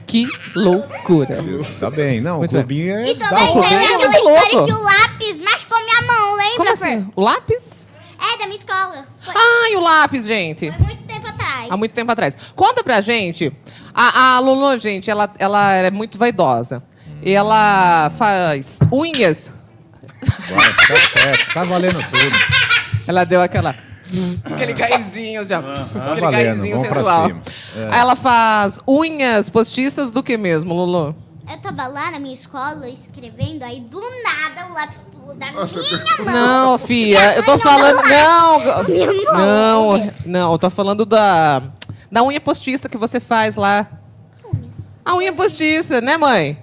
Que loucura. Tá bem. Não, Muito o clubinho é E também tem é aquela muito história louco. que o lápis machucou minha mão, lembra? Como assim? O lápis? É, da minha escola. Foi, Ai, o lápis, gente. foi muito tempo atrás. Há muito tempo atrás. Conta pra gente. A, a Lulu, gente, ela, ela é muito vaidosa. E ela faz unhas. Vai, tá certo. Tá valendo tudo. Ela deu aquela. Aquele gaizinho já. Tá Aquele valendo. gaizinho Vamos pra sensual. cima. É. Aí ela faz unhas postiças do que mesmo, Lulu? Eu tava lá na minha escola escrevendo, aí do nada o lápis pulou da Nossa, minha mão. Não, filha, eu tô falando. Não, Minha mão. não, não, eu tô falando da, da unha postiça que você faz lá. A unha postiça, né, mãe?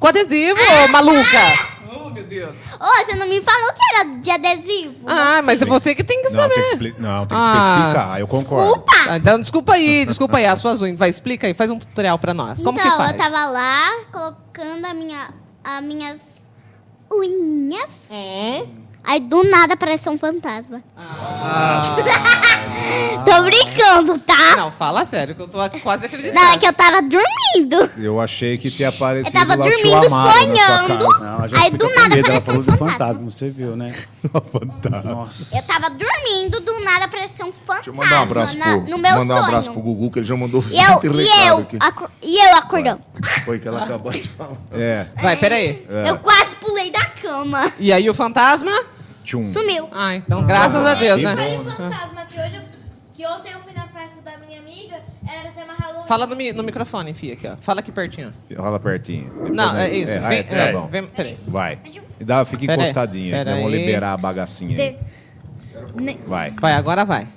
Com adesivo, Ah, maluca! Oh, meu Deus. Ô, você não me falou que era de adesivo. Ah, mas é você que tem que Não, saber. tem que, expli- não, tem que Ah. especificar. Eu concordo. Desculpa. Ah, então, desculpa aí, desculpa aí, as suas unhas. Vai, explica aí, faz um tutorial pra nós. Como então, que faz? eu tava lá colocando a minha, as minhas unhas. Hum? Aí do nada apareceu um fantasma. Tô brincando, tá? Não, fala sério, que eu tô aqui quase acreditando. Não, é que eu tava dormindo. Eu achei que tinha aparecido Eu tava lá o tio dormindo, Amaro na sua sonhando. casa. Não, a gente Aí fica do com nada medo, ela apareceu falou um fantasma. fantasma, você viu, né? Fantástico. Nossa. Eu tava dormindo, do nada apareceu um fantasma Deixa eu mandar um abraço na- pro, no meu mandar um sonho. abraço pro Gugu, que ele já mandou E eu, 20 e eu, aqui. e eu acordando. Foi que ela acabou de falar. É. Vai, peraí. Eu quase pulei da cama. E aí o fantasma? Tchum. Sumiu. Ah, então graças a Deus, que né? bom. um fantasma que hoje eu- que ontem eu fui na festa da minha amiga, era tema Halloween. Fala no, mi- no microfone, Fia, aqui, ó. Fala aqui pertinho. Rola pertinho. Não, é isso. É, vem, é, tá é, bom. vem- peraí. Vai. E dá, fica Pera aí, encostadinho. pera Vamos aí. liberar a bagacinha aí. Ne- Vai. Vai, agora vai.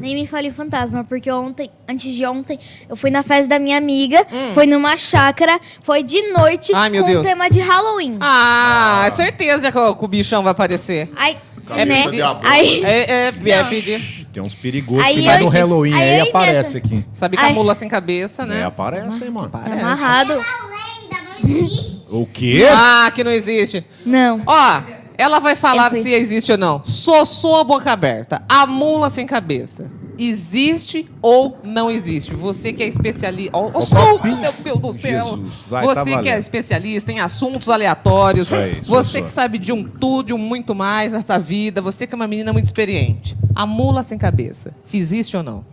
Nem me fale fantasma, porque ontem, antes de ontem, eu fui na festa da minha amiga, foi numa chácara, foi de noite Hum. Ai, meu com Deus. tema de Halloween. Ah, é certeza que o, que o bichão vai aparecer. Aí, Cabeça né? de abóbora. Aí, É, é, é pedir. Tem uns perigosos Aí que sai eu- no Halloween aí aí, e aparece minha- aqui. Sabe que a Ai. mula sem cabeça, É, né? aparece, hein, mano. tá Parece. amarrado. A lenda não existe. O quê? Ah, que não existe. Não. Ó, ela vai falar se existe ou não. Sossô a boca aberta. A mula sem cabeça. Existe ou não existe? Você que é especialista. Ó, sou, meu Deus do céu. Jesus, vai, tá Você que é valendo. especialista em assuntos aleatórios. Isso aí, você Sossô. que sabe de um tudo e um muito mais nessa vida. Você que é uma menina muito experiente. A mula sem cabeça. Existe ou não?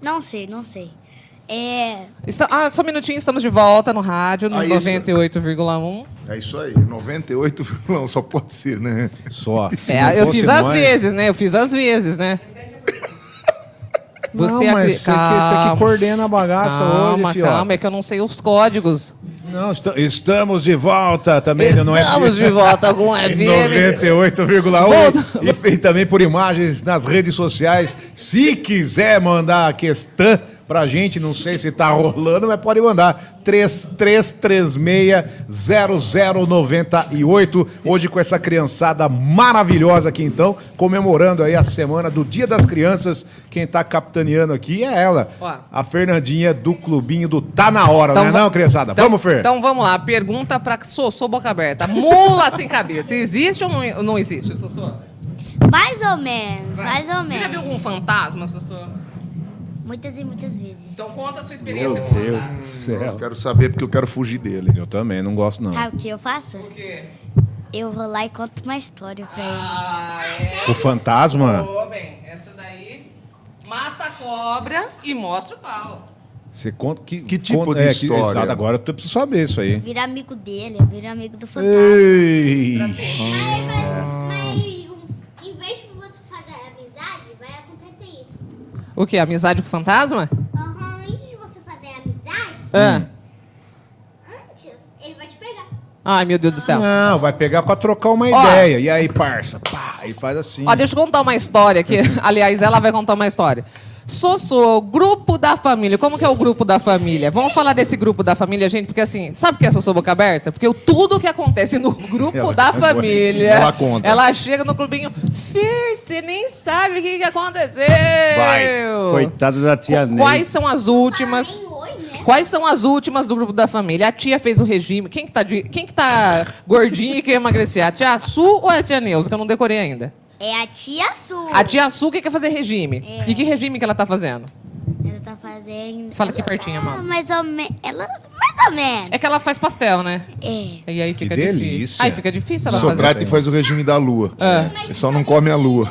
Não sei, não sei. É. Está- ah, só um minutinho, estamos de volta no rádio, no Ah, isso. 98,1. É isso aí, 98, não, só pode ser, né? Só. Se É, não eu fiz às vezes, né? Eu fiz às vezes, né? Não, Você mas acri- você que, você que Calma. coordena a bagaça Calma, hoje, fio. calma, é que eu não sei os códigos. Não, esta- estamos de volta também no Estamos de volta com o FM. 98,1 e, e também por imagens nas redes sociais. Se quiser mandar a questão pra gente, não sei se tá rolando, mas pode mandar 3336-0098. Hoje com essa criançada maravilhosa aqui então, comemorando aí a semana do Dia das Crianças. Quem tá capitaneando aqui é ela, Ó. a Fernandinha do clubinho do Tá Na Hora, Então né não, criançada? Então- Vamos, Fer? Então vamos lá, pergunta pra Sossô Boca Aberta. Mula sem cabeça, existe ou não, não existe, Sossô? Mais ou menos, mais ou Você já viu menos. algum fantasma, Sossô? Muitas e muitas vezes. Então conta a sua Meu experiência com Deus do céu. Eu quero saber porque eu quero fugir dele. Eu também, não gosto não. Sabe o que eu faço? O quê? Eu vou lá e conto uma história pra ele. Ah, é? O fantasma... Bem, essa daí mata a cobra e mostra o pau. Você conta que, Que tipo conta- de é, história? exato, agora eu preciso saber isso aí. Vira amigo dele, eu viro amigo do fantasma. Ei, Mas, mas em vez de você fazer amizade, vai acontecer isso. O quê? Amizade com fantasma? Aham, antes de você fazer amizade, Ah. antes ele vai te pegar. Ai, meu Deus do céu. Não, vai pegar pra trocar uma Ó. ideia. E aí, parça? Pá, e faz assim. Ó, deixa eu contar uma história aqui. Aliás, ela vai contar uma história. Sossô, grupo da família. Como que é o grupo da família? Vamos falar desse grupo da família, gente, porque assim, sabe o que é Sossô Boca Aberta? Porque o- tudo que acontece no grupo Ela- da família. ela conta. Ela chega no clubinho, Fer, você nem sabe o que, que aconteceu. Vai. Coitada da tia Ney. Quais são as últimas? Né? Quais são as últimas do grupo da família? A tia fez o regime. Quem que tá, de- quem que tá gordinho e quer emagrecer? A tia Su ou a tia Neuza? Que eu não decorei ainda. É a tia Su. A tia Su que quer fazer regime. E que regime que ela tá fazendo? Ela tá fazendo. Fala aqui pertinho, Ah, mano. mais ou menos. Ela. Mais ou menos. É que ela faz pastel, né? É. E aí Que fica delícia. difícil. Aí fica difícil ela fazer. Socrate faz o regime da lua. É. Ele só não come a lua.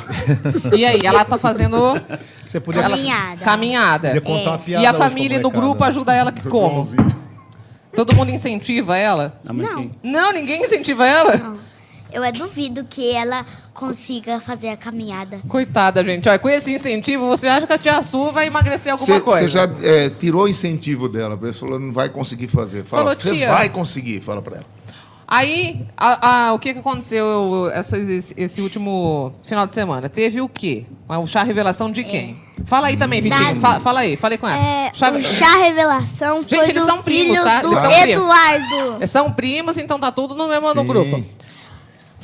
E aí, ela tá fazendo Você podia, ela- Caminhada. caminhada. podia contar uma piada E a família do molecada. grupo ajuda ela que como? Todo mundo incentiva ela? Não, Não. Não, ninguém incentiva ela? Eu é duvido que ela consiga fazer a caminhada. Coitada, gente. Olha, com esse incentivo, você acha que a tia Su vai emagrecer alguma coisa? Você já é, tirou o incentivo dela. A pessoa não vai conseguir fazer. Fala, Falou, você vai conseguir. Fala pra ela. Aí, a- a- o que, que aconteceu essa- esse, esse último final de semana? Teve o quê? O chá revelação de quem? Fala aí também, Vitinho. Fa- fala aí, falei com ela. É, Chá- o chá revelação Gente, foi eles do são primos, tá? do Eles são primos. Eduardo. São primos, então tá tudo no mesmo no grupo.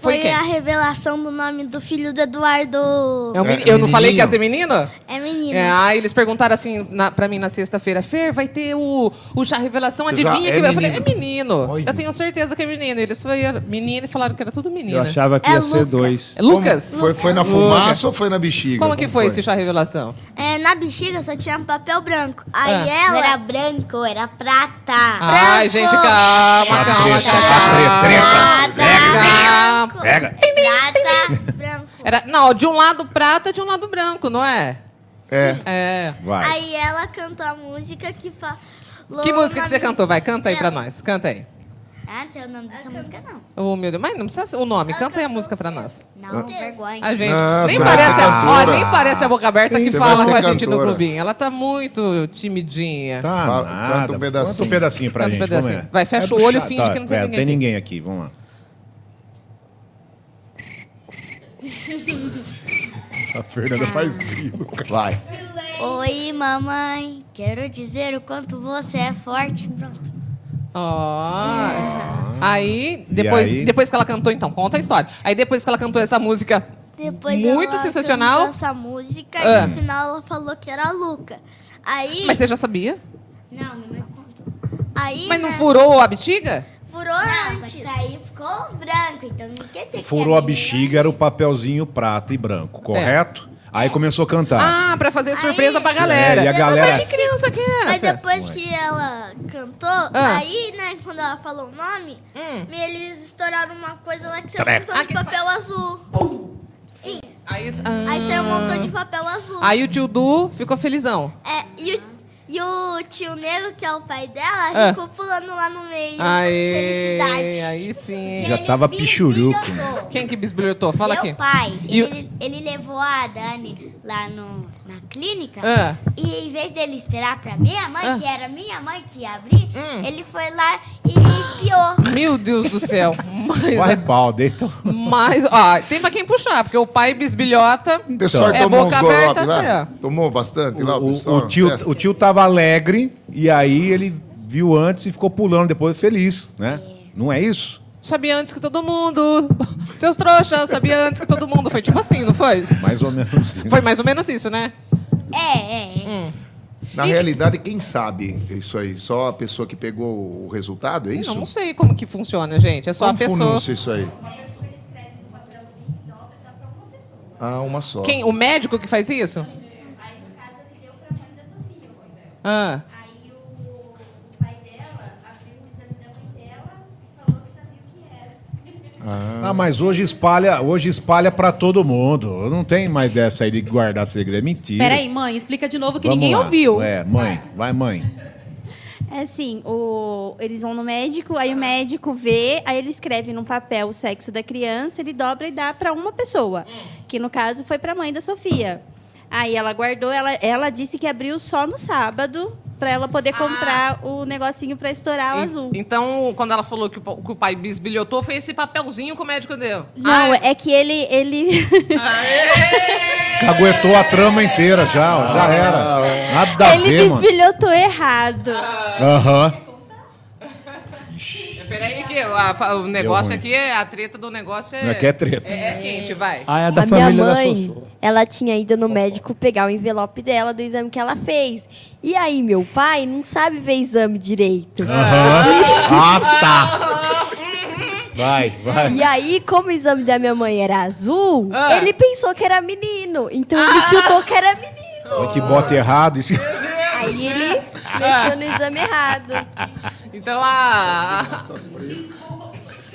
Foi, Foi, a revelação do nome do filho do Eduardo. É meni- É, eu não falei que ia menininho? ser menino? É menino. É, aí eles perguntaram assim na, pra mim na sexta-feira, Fer, vai ter o, o chá revelação, Você já adivinha é que vai? Eu falei, é menino. Olha. Eu tenho certeza que é menino. Eles foi menino e falaram que era tudo menino. Eu achava que É ia ser Luca. dois. É Lucas? Foi, foi na Lucas. fumaça ou foi na bexiga? Como que foi, esse chá revelação? É, na bexiga só tinha papel branco. Aí Ah. ela. Não era branco, era prata. Ai, gente, calma, Chá calma, treta, calma. chá treta. Calma. Pega. Prata, branco. Era, não, de um lado prata, de um lado branco, não é? É. É. Vai. Aí ela cantou a música que falou. Que música que você cantou? Vai, canta aí pra nós. Canta aí. Ah, não sei o nome dessa música, não. Oh, meu Deus. Mas não precisa ser o nome. Canta aí a música pra nós. Não, vergonha. A gente. Não, nem, parece a, ó, cantora. nem parece a boca aberta que fala com a gente no clubinho. Ela tá muito timidinha. Tá, Fala- canta um pedacinho. Canta um pedacinho pra Canta um gente. pedacinho. Vai, fecha do o olho e finge que não tem é, ninguém tem aqui. ninguém aqui. Vamos lá. A Fernanda faz grilo. Vai. Oi, mamãe. Quero dizer o quanto você é forte. Pronto. Ó. Aí, depois, aí? depois que ela cantou, então, conta a história. Aí depois que ela cantou essa música, Depois Muito ela sensacional. essa música Ah. e no final ela falou que era a Luca. Aí. mas você já sabia? Não, minha mãe contou. aí Mas não né, furou a bexiga? Furou Não, antes. mas aí ficou branco, então não quer dizer que Furou é a bexiga, era o papelzinho prata e branco, correto? Aí começou a cantar. Ah, pra fazer surpresa Aí- pra galera. É, e a galera- Mas que criança que é Aí essa? depois que ela cantou, Ah. aí, né, quando ela falou o nome, Hum. eles estouraram uma coisa lá que saiu um montão de papel azul. Aí, ah. Aí saiu um montão de papel azul. Aí o tio Du ficou felizão. É, e o, E o tio Negro, que é o pai dela, É. ficou pulando lá no meio de Aê, felicidade. aí sim. Já tava pichuruco. Quem que bisbilhotou? Fala Meu aqui. pai, E o- ele, ele levou a Dani lá no, na clínica. Ah. E em vez dele esperar pra minha mãe, Ah. que era minha mãe que ia abrir, Hum. ele foi lá e espiou. Meu Deus do céu. Mas, Vai balde, então. mas ó, tem pra quem puxar, porque o pai bisbilhota. O pessoal É tomou uns boca aberta ó. Tomou bastante lá o, O, pessoal? o tio, Festa? o tio tava alegre e aí ele viu antes e ficou pulando depois feliz, né? Não é isso? Sabia antes que todo mundo. Seus trouxas, sabia antes que todo mundo. Foi tipo assim, não foi? Mais ou menos isso. Foi mais ou menos isso, né? É, é, é. Hum. Na realidade, quem sabe isso aí? Só a pessoa que pegou o resultado, é isso? Eu não sei como que funciona, gente. É só Como a pessoa. isso aí? Ah, uma só. Quem? O médico que faz isso? Ah. Aí o pai dela abriu o exame da mãe dela e falou que sabia o era. Ah, mas hoje espalha, hoje espalha para todo mundo. Não tem mais dessa aí de guardar segredo. É mentira. Peraí, mãe, explica de novo que Vamos ninguém lá. ouviu. É, mãe, vai, mãe. É assim, o, eles vão no médico, aí o médico vê, aí ele escreve num papel o sexo da criança, ele dobra e dá para uma pessoa, que no caso foi para a mãe da Sofia. Aí ela guardou, ela, ela disse que abriu só no sábado para ela poder comprar o negocinho para estourar o En- azul. Então, quando ela falou que o, que o pai bisbilhotou, foi esse papelzinho que o médico deu. Não, é que ele ele Caguetou a trama inteira já, ó, já era. Nada a ele ver, mano. bisbilhotou errado. Aham. Peraí que a- o negócio aqui, é a treta do negócio é... Não é que é treta. É, é quente, vai. Ah, é da a minha família da mãe, ela tinha ido no médico pegar o envelope dela do exame que ela fez. E aí, meu pai não sabe ver exame direito. Ah, tá. Vai, vai. E aí, como o exame da minha mãe era azul, Ah. ele pensou que era menino. Então ele chutou que era menino. Olha que bota errado. Isso... Aí ele mexeu no exame errado. Então a.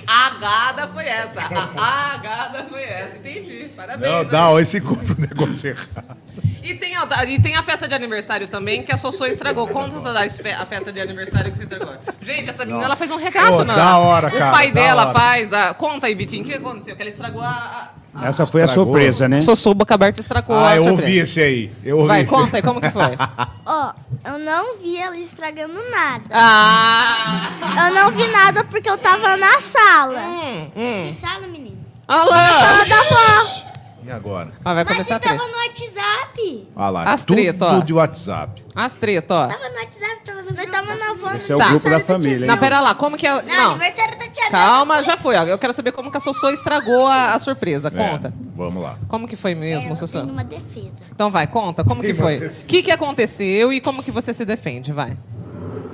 A agada foi essa. A agada foi essa. Entendi. Parabéns. Não, hein? dá, ó, esse compra o negócio errado. E tem, a, e tem a festa de aniversário também, que a Sossô estragou. Conta a festa de aniversário que você estragou. Gente, essa menina ela fez um regaço, Pô, não. da hora, O cara, pai da dela hora. faz a. Conta aí, Vitinho, o que aconteceu? Que ela estragou a. a... Essa foi a Estragou. surpresa, né? Sossô Boca Aberta estragou Ah, a eu surpresa. ouvi esse aí. Eu ouvi Vai, esse conta aí, como que foi? Ó, eu não vi ela estragando nada. ah! Eu não vi nada porque eu tava na sala. Hum, hum. Que sala, menino? Lá! Sala da avó. E agora? Ah, vai Mas começar você a treta. tava no WhatsApp. Olha lá. As tudo treta, ó. de WhatsApp. As treta, ó. Tava no WhatsApp, tava no Nós grupo tava na avó. Esse é o Tá. grupo da família. Não, hein? pera lá, como que é. Não, Não, aniversário da tia calma, já foi. ó. Eu quero saber como que a Sossô estragou a, a surpresa. Conta. É, vamos lá. Como que foi mesmo, Ela Sossô? tem uma defesa. Então vai, conta, como que foi? O que, que aconteceu e como que você se defende, vai.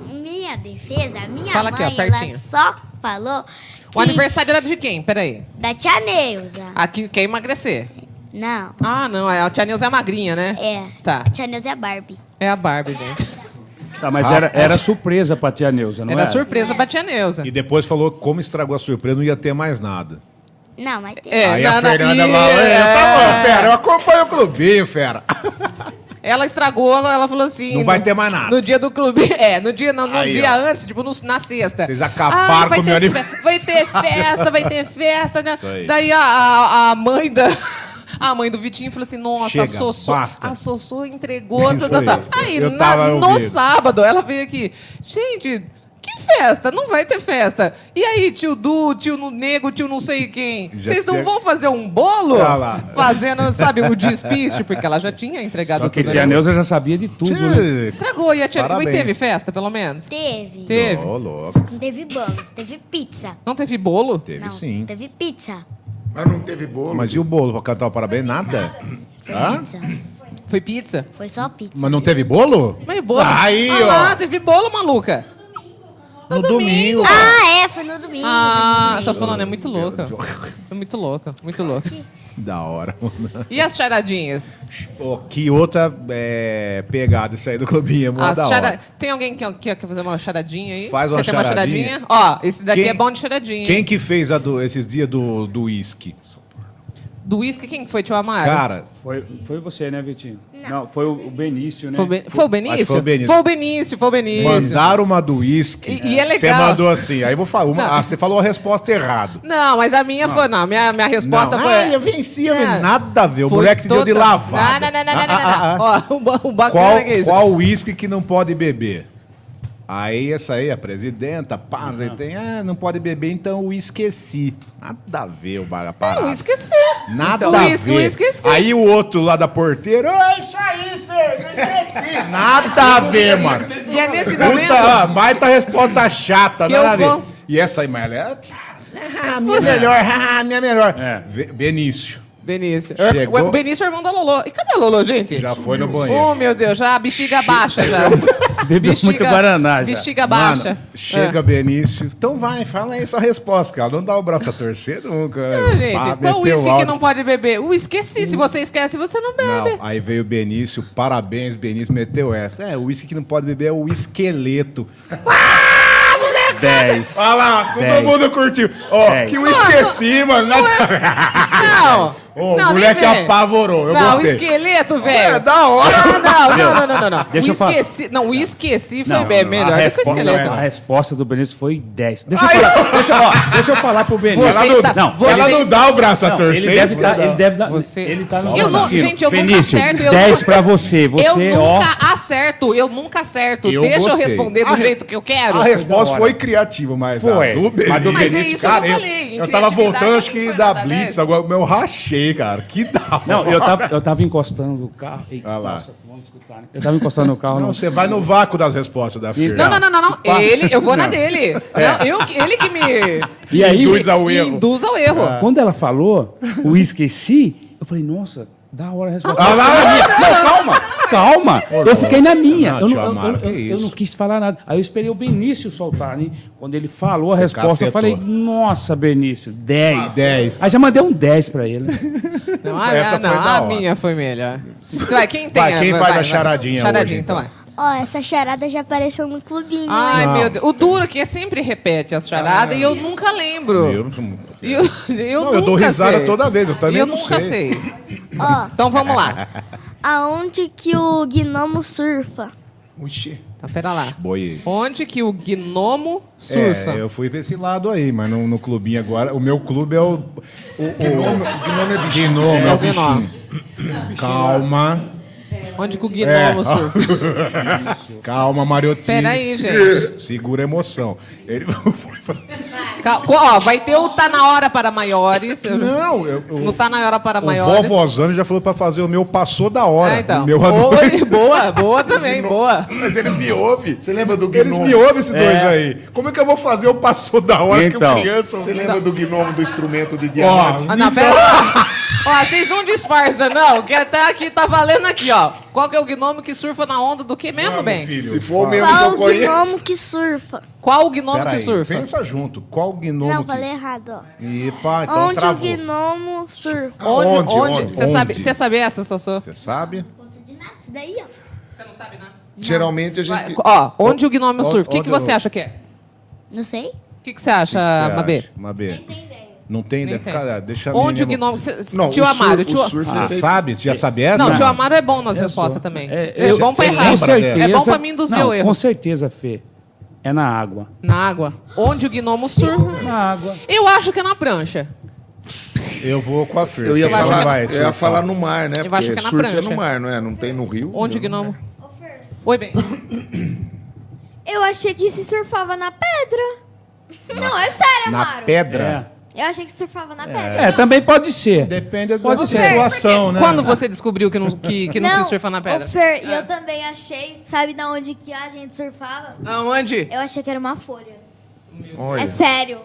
Minha defesa, a minha Fala aqui, ó, pertinho. ela só falou que O aniversário era de quem? Peraí. da tia Neuza. Aqui quer emagrecer. Não, Ah, não, a tia Neuza é magrinha, né? é. Tá. A tia Neuza é a Barbie. É a Barbie, gente. Tá, mas era, era surpresa pra tia Neuza, não Era é? surpresa pra tia Neuza. E depois falou que como estragou a surpresa, não ia ter mais nada. Não, mas tem. É, aí na- a na- Fernanda e- falou, é. "É, tá bom, fera, eu acompanho o clubinho, fera. Ela estragou, ela falou assim. Não vai no- ter mais nada. No dia do clube. É, no dia, não, no Aí, dia ó. antes, tipo, no- na sexta. Vocês acabaram Ah, vai com o meu aniversário. Vai ter festa, vai ter festa, né? Isso aí. Daí a, a, a mãe da. A mãe do Vitinho falou assim: Nossa, Chega, a Sossô, basta. a Sossô entregou. Isso tá, tá, tá. aí. Aí, Eu na- tava no ouvindo. sábado, ela veio aqui. Gente, que festa? Não vai ter festa. E aí, tio Du, tio no Nego, tio não sei quem? Vocês não tinha- vão fazer um bolo? Olha lá. Fazendo, sabe, o despiste, porque ela já tinha entregado Só que tudo. tia né? Neuza já sabia de tudo, né? Estragou. E a tia Parabéns. teve festa, pelo menos? Teve. Teve. Ô, louco. Não teve bolos, teve pizza. Não teve bolo? Teve não, sim. teve pizza. Mas não teve bolo. Mas e o bolo pra cantar o parabéns? Nada. Foi Hã? pizza. Foi pizza? Foi só pizza. Mas não teve bolo? Mas bolo. Aí, ah, ó. lá, teve bolo, maluca. No domingo. Ah, é, foi no domingo. Ah, foi tô no domingo. falando, é muito louca. É muito louca, muito louca. Da hora. E as charadinhas? Pô, que outra é, pegada isso aí do clubinho, As da chara- hora. Tem alguém que quer, quer fazer uma charadinha aí? Faz uma Você tem uma charadinha. charadinha? Ó, esse daqui Quem- é bom de charadinha. Quem hein? que fez a do, esses dias do do uísque? Do uísque, quem que foi, tio Amaro? Cara, Foi, foi você, né, Vitinho? Não, foi o o Benício, né? foi, o Ben- foi o Benício? Foi o Benício. Foi o Benício, foi o Benício. mandaram uma do uísque. E- e é Você legal. mandou assim. Aí vou falar. Uma, ah, você falou a resposta errada. Não, mas a minha foi, não. Minha, minha resposta não. foi... Ah, eu venci. eu- É. Nada a ver. O Foi moleque se deu de toda- lavada. Não, não, não, não, não, Ah, ah, não, ah, não. Ó, o ba- o bacana Qual é que é isso. qual uísque que não pode beber? Aí essa aí, a presidenta, paz, aí tem, ah, não pode beber, então o esqueci. Nada a ver o ba- a parada. Eu esqueci. Nada Então, a ver. esqueci. Aí o outro lá da porteira, "Ah, isso aí, fez, eu esqueci. Nada a ver, mano. E é nesse momento... Puta, baita resposta chata, Que nada a ver. vou- E essa aí, mas ela é, ah, minha melhor, ah, minha melhor. É. Benício, Benício. Chegou- O Benício é irmão da Lolo. E cadê a Lolo, gente? já foi no banheiro. Oh, meu Deus, já a bexiga baixa já. Bebeu Bexiga- muito Guaraná já. Bexiga Mano, baixa. chega É. Benício. Então vai, fala aí essa resposta, cara. Não dá o braço a torcer nunca. né? Ah, gente, Pá, qual uísque que não pode beber? O esqueci. Se você esquece, você não bebe. Não, aí veio o Benício, parabéns, Benício, meteu essa. É, o uísque que não pode beber é o esqueleto. 10. Olha lá, todo Dez. mundo curtiu. Ó, Dez. que o esqueci, mano. Nada... Não. Ô, o moleque apavorou, eu não, gostei. o esqueleto, velho. É da hora. Não, não, não, não, não, não, não. Deixa o eu falar. esqueci. Não, o esqueci foi Não, bem não, melhor a o resposta, esqueleto. não, a resposta do Benício foi 10. Deixa eu falar, deixa, ó, deixa eu falar pro Benício. Você Ela não, está- não, você ela não está- dá o braço a Não, torcer. ele, deve ele deve dar. Você- Ele tá no Eu não- gente, eu nunca Benício, acerto, eu 10 nunca- pra você. Você, eu ó. nunca acerto, eu nunca acerto. Eu Deixa eu gostei. responder do A re- jeito que eu quero. A resposta foi criativa, mas Foi. a do Benício, Mas do Mas é isso que eu falei, em eu tava criatividade voltando, acho não que foi da nada Blitz, agora eu rachei, cara. Que da hora. Não, eu tava, eu tava encostando o carro. Eita, Olha lá. Nossa, vamos escutar, né? Eu tava encostando no carro. Não, Não, você vai no vácuo das respostas da Fer. Não, não, não, não, não. Ele, eu vou na dele. Não, eu, ele que me. E aí, Induz ao erro. Induz ao erro. Quando ela falou o esqueci, eu falei, nossa, da hora a resposta. Ah, lá. Não, calma, calma. Eu fiquei na minha. Não, eu, não, eu- eu- eu- não quis falar nada. Aí eu esperei o Benício soltar, né? Quando ele falou a Você resposta, eu falei, nossa, Benício, 10. 10. Aí já mandei um 10 pra ele. Não, a, Essa a, não, foi a minha foi melhor. Então, vai, quem tem? Vai, a- quem faz a charadinha Charadinha, hoje, então então? vai. Ó, essa charada já apareceu no clubinho. Ai, Não. meu Deus. O duro que é sempre repete as charadas e eu nunca lembro. Eu, Eu, eu não, eu dou nunca risada sei. toda vez, eu também eu não nunca sei. sei. Ó, Então vamos lá. aonde que o gnomo surfa? Uxi. Então, pera lá. Boi. Onde que o gnomo surfa? É, eu fui pra esse lado aí, mas no, no clubinho agora. O meu clube é o. O, o Gnome, Gnome é bichinho. Gnome, É é o o bichinho. Calma. Onde que o gnomo É. surfa? Calma, Mariotinho. Pera aí, gente. Segura a emoção. Ele Cal- Ó, vai ter o Tá na Hora para Maiores. Eu- Não, eu, eu, No Tá na Hora para o Maiores. vovozano já falou pra fazer o meu passou da hora. Ah, então. O meu Oi, boa, boa também, boa. Mas eles me ouvem. Você lembra do Eles gnomo? me ouvem esses dois É. aí. Como é que eu vou fazer o passou da hora Então. que eu criança? Você lembra do gnomo do instrumento de Ó, diamante? Ah, não, pera lá. Ó, vocês não disfarçam, não, que até aqui tá valendo aqui, ó. Qual que é o gnomo que surfa na onda do que mesmo, Vamos, bem? filho, Se for mesmo que Qual eu o conheço. gnomo que surfa? Qual o gnomo Pera que aí, surfa? Pensa junto. Qual gnomo Não, que... falei errado, ó. Epa, então Onde travou. o gnomo surfa? Onde? Onde? Onde? Onde? Você sabe, você sabe essa, Sossô? Você sabe? De nada, isso daí, ó. Você não sabe, né? Geralmente a gente. Ó, onde o gnomo Ó, surfa? O que, que você acha que é? Não sei. O que, que você acha, você Mabê? Não tem Nem tem. Cara, deixa Onde o menina- gnomo... cê- Não, tio o Amaro, tio... surf Ah, é feito- sabe? Você já sabe essa? Não, tio Amaro é bom nas Eu respostas sou. também. É, É, eu- bom pra errar. Com lembra certeza. É bom pra mim induzir não, o erro. Com certeza, Fê. É na água. Na água. Onde o gnomo surfa? Na água. Eu acho que é na prancha. Eu vou com a Fer. Eu ia falar, vai eu ia surfar? falar no mar, né? Eu acho Porque que é na surf é prancha. no mar, não é? Não tem no rio. Onde o Eu- gnomo... Oi, bem. Eu achei que se surfava na pedra. Não, é sério, Na Amaro. pedra? Eu achei que surfava na pedra. É, também pode ser. Depende da Pode ser. situação, né? Quando você descobriu que não, que, que não, se surfa na pedra? Fer, e eu também achei, sabe da onde que a gente surfava? Aonde? Eu achei que era uma folha. Olha. É sério.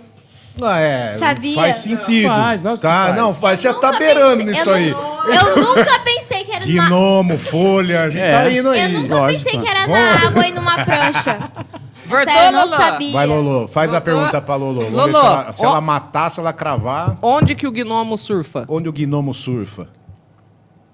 Ah, é, Sabia? faz sentido. Faz, lógico que tá, faz. não, faz. Já tá beirando pensei- nisso eu aí. nu- Eu nunca pensei que era. Gnomo, folha, a gente É. tá indo aí. Eu nunca lógico. pensei que era na água e numa prancha. Voltou, Sério, eu não Lolo. sabia. Vai, Lolo, faz a pergunta pra Lolo. Vamos ver Lolo, se ela, se ela matar, se ela cravar. Onde que o gnomo surfa? Onde o gnomo surfa?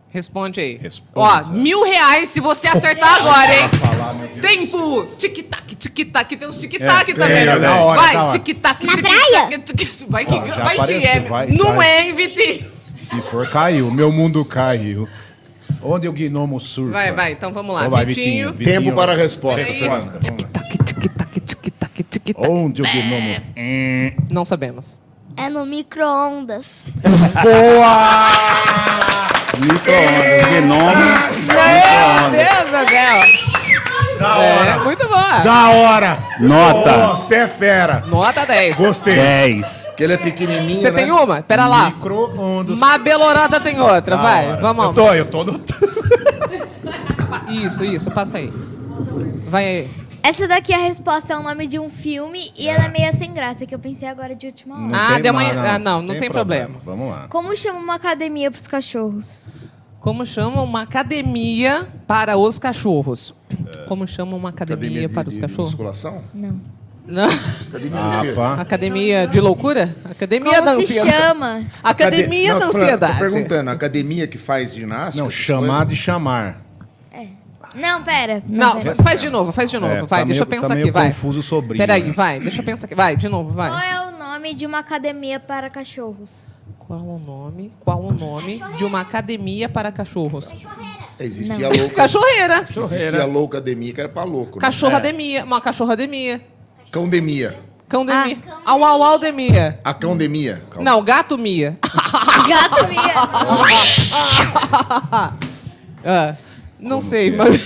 Responde aí. Responde. Ó, mil reais se você acertar agora, hein? Falar, meu Deus. Tempo! Tic-tac, tic-tac. Tem uns tic-tac É, também. é, né? da hora, Vai, hora. tic-tac, Na tic-tac. tic-tac. Vai que, Ó, já vai que apareceu, é. vai, Não vai. é, hein, Vitinho? Se for, caiu. Meu mundo caiu. Onde o gnomo surfa? Vai, vai, então vamos lá. Então vai, Vitinho. Vitinho. Vitinho. Tempo para a resposta, Peraí. Fernanda. Vamos lá. Onde o gnomo... Não sabemos. É no micro-ondas. Micro-ondas, genome. Meu Deus do céu. Da É, hora. muito boa. Da hora. Nota Você é fera. Nota 10. Gostei. 10. Porque ele é pequenininho, Você né? tem uma? Pera lá. Micro-ondas. Mabelorada tem outra, Da vai. hora. Vamos. Eu tô, eu tô notando. Isso, isso, passa aí. Vai aí. Essa daqui a resposta é o nome de um filme e ela é meio sem graça, que eu pensei agora de última hora. Não Ah, tem deu uma- mais, ah, não, não tem problema. Vamos lá. Como chama uma academia para os cachorros? Como chama uma academia para os cachorros? É. Como chama uma academia, Academia de, para os de cachorros? musculação? Não. Não. Academia Ah. Academia de loucura? Academia Como da se ansiedade. chama? Academia Não, da ansiedade. Tô perguntando, academia que faz ginástica? Não, chamar de chamar. Não, pera. Não, pera. faz de novo, faz de novo. É, vai, tá deixa eu meio- pensar tá aqui, meio vai. confuso sobrinho, Peraí, né? vai, deixa eu pensar aqui. Vai, de novo, vai. Qual é o nome de uma academia para cachorros? Qual o nome? Qual o nome de uma academia para cachorros? Existia a louca. Cachorreira. Existia a louca academia que era pra louco. Né? Cachorrademia. Uma cachorrademia. Cãodemia. Cãodemia. Au, au, audemia. A cãodemia. Não, gato mia. Gato Mia. Ah, não sei, mas.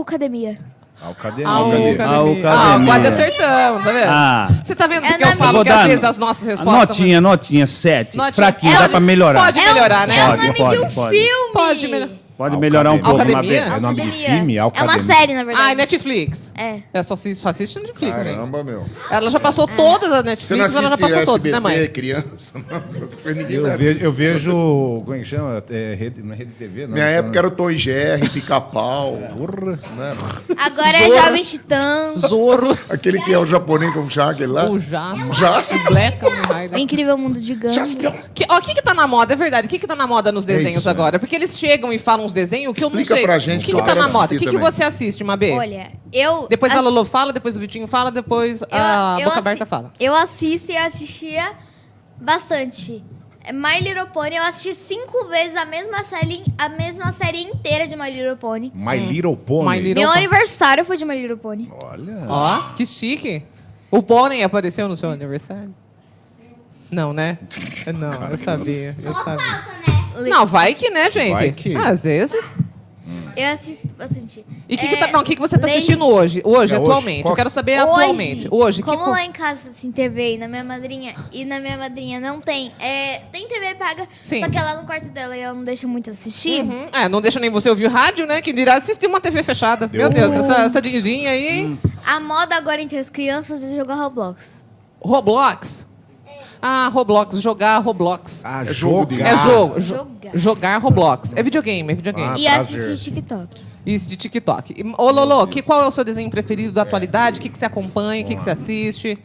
Academia. Academia. Academia. Ah, Academia. quase acertamos, tá vendo? Ah. Você tá vendo É porque eu na falo que às dar vezes as nossas respostas. Notinha, notinha, 7. Notinha. Fraquinho, É, dá pra melhorar. Pode melhorar, né? É o Pode, nome pode, de um pode. filme. Pode melhorar. Pode melhorar um pouco, Academia? Mabê. É nome de Academia. filme? É uma série, na verdade. Ah, é Netflix. É. É, só assiste, só assiste Netflix também. Caramba, meu. Ela já passou todas as Você não Netflix, ela já assiste passou SBT, todas, né, mãe? criança? Não, essas coisas ninguém Eu vai vejo, eu vejo. Como é que chama? É, rede, não é Rede TV, não. Minha época era o Tom e Jerry, Pica-Pau. Porra. né? Agora é Jovem Titãs. Zorro, Aquele que é o japonês, como chama aquele lá? o Jasper, Jasper. o Black O Rider. Incrível Mundo de. Jaspion. Que, ó, o que que tá na moda? É verdade. O que que tá na moda nos desenhos isso, né? agora? Porque eles chegam e falam uns desenhos que eu Explica não sei. pra gente o que, que que eu tá na moda? O que, que você assiste, Mabê? Olha, eu. Depois a Lolo fala, depois o Vitinho fala, depois a eu Boca assi- Aberta fala. Eu assisto e assistia bastante. My Little Pony, eu assisti cinco vezes a mesma série, a mesma série inteira de My Little Pony. My Little Pony. My Little Meu Pony. aniversário foi de My Little Pony. Olha. Ó, que chique. O pônei apareceu no seu aniversário? Não, né? Não, eu sabia, eu sabia. Não, vai que, né, gente? Vai que. Às vezes. Eu assisto bastante. E o que, que, É, tá, não, que, que você tá lei- assistindo hoje? Hoje, É, hoje. atualmente. Qual- Eu quero saber Hoje, atualmente. Hoje, que como co- lá em casa, assim, TV e na minha madrinha, e na minha madrinha não tem, é, tem TV paga, Sim. só que ela no quarto dela e ela não deixa muito assistir. Uhum. É, não deixa nem você ouvir rádio, né? Que dirá assistir uma TV fechada. Meu Deus, essa, essa dindinha aí. A moda agora entre as crianças é jogar Roblox. Roblox. Ah, Roblox, jogar Roblox. Ah, É jogo jogar. É jogo. jo- Jogar. jogar Roblox. É videogame, é videogame. Ah, e prazer. assistir TikTok. Isso de TikTok. E, Ô, Lolo, que, qual é o seu desenho preferido da atualidade? O que, que você acompanha? O que, que você assiste?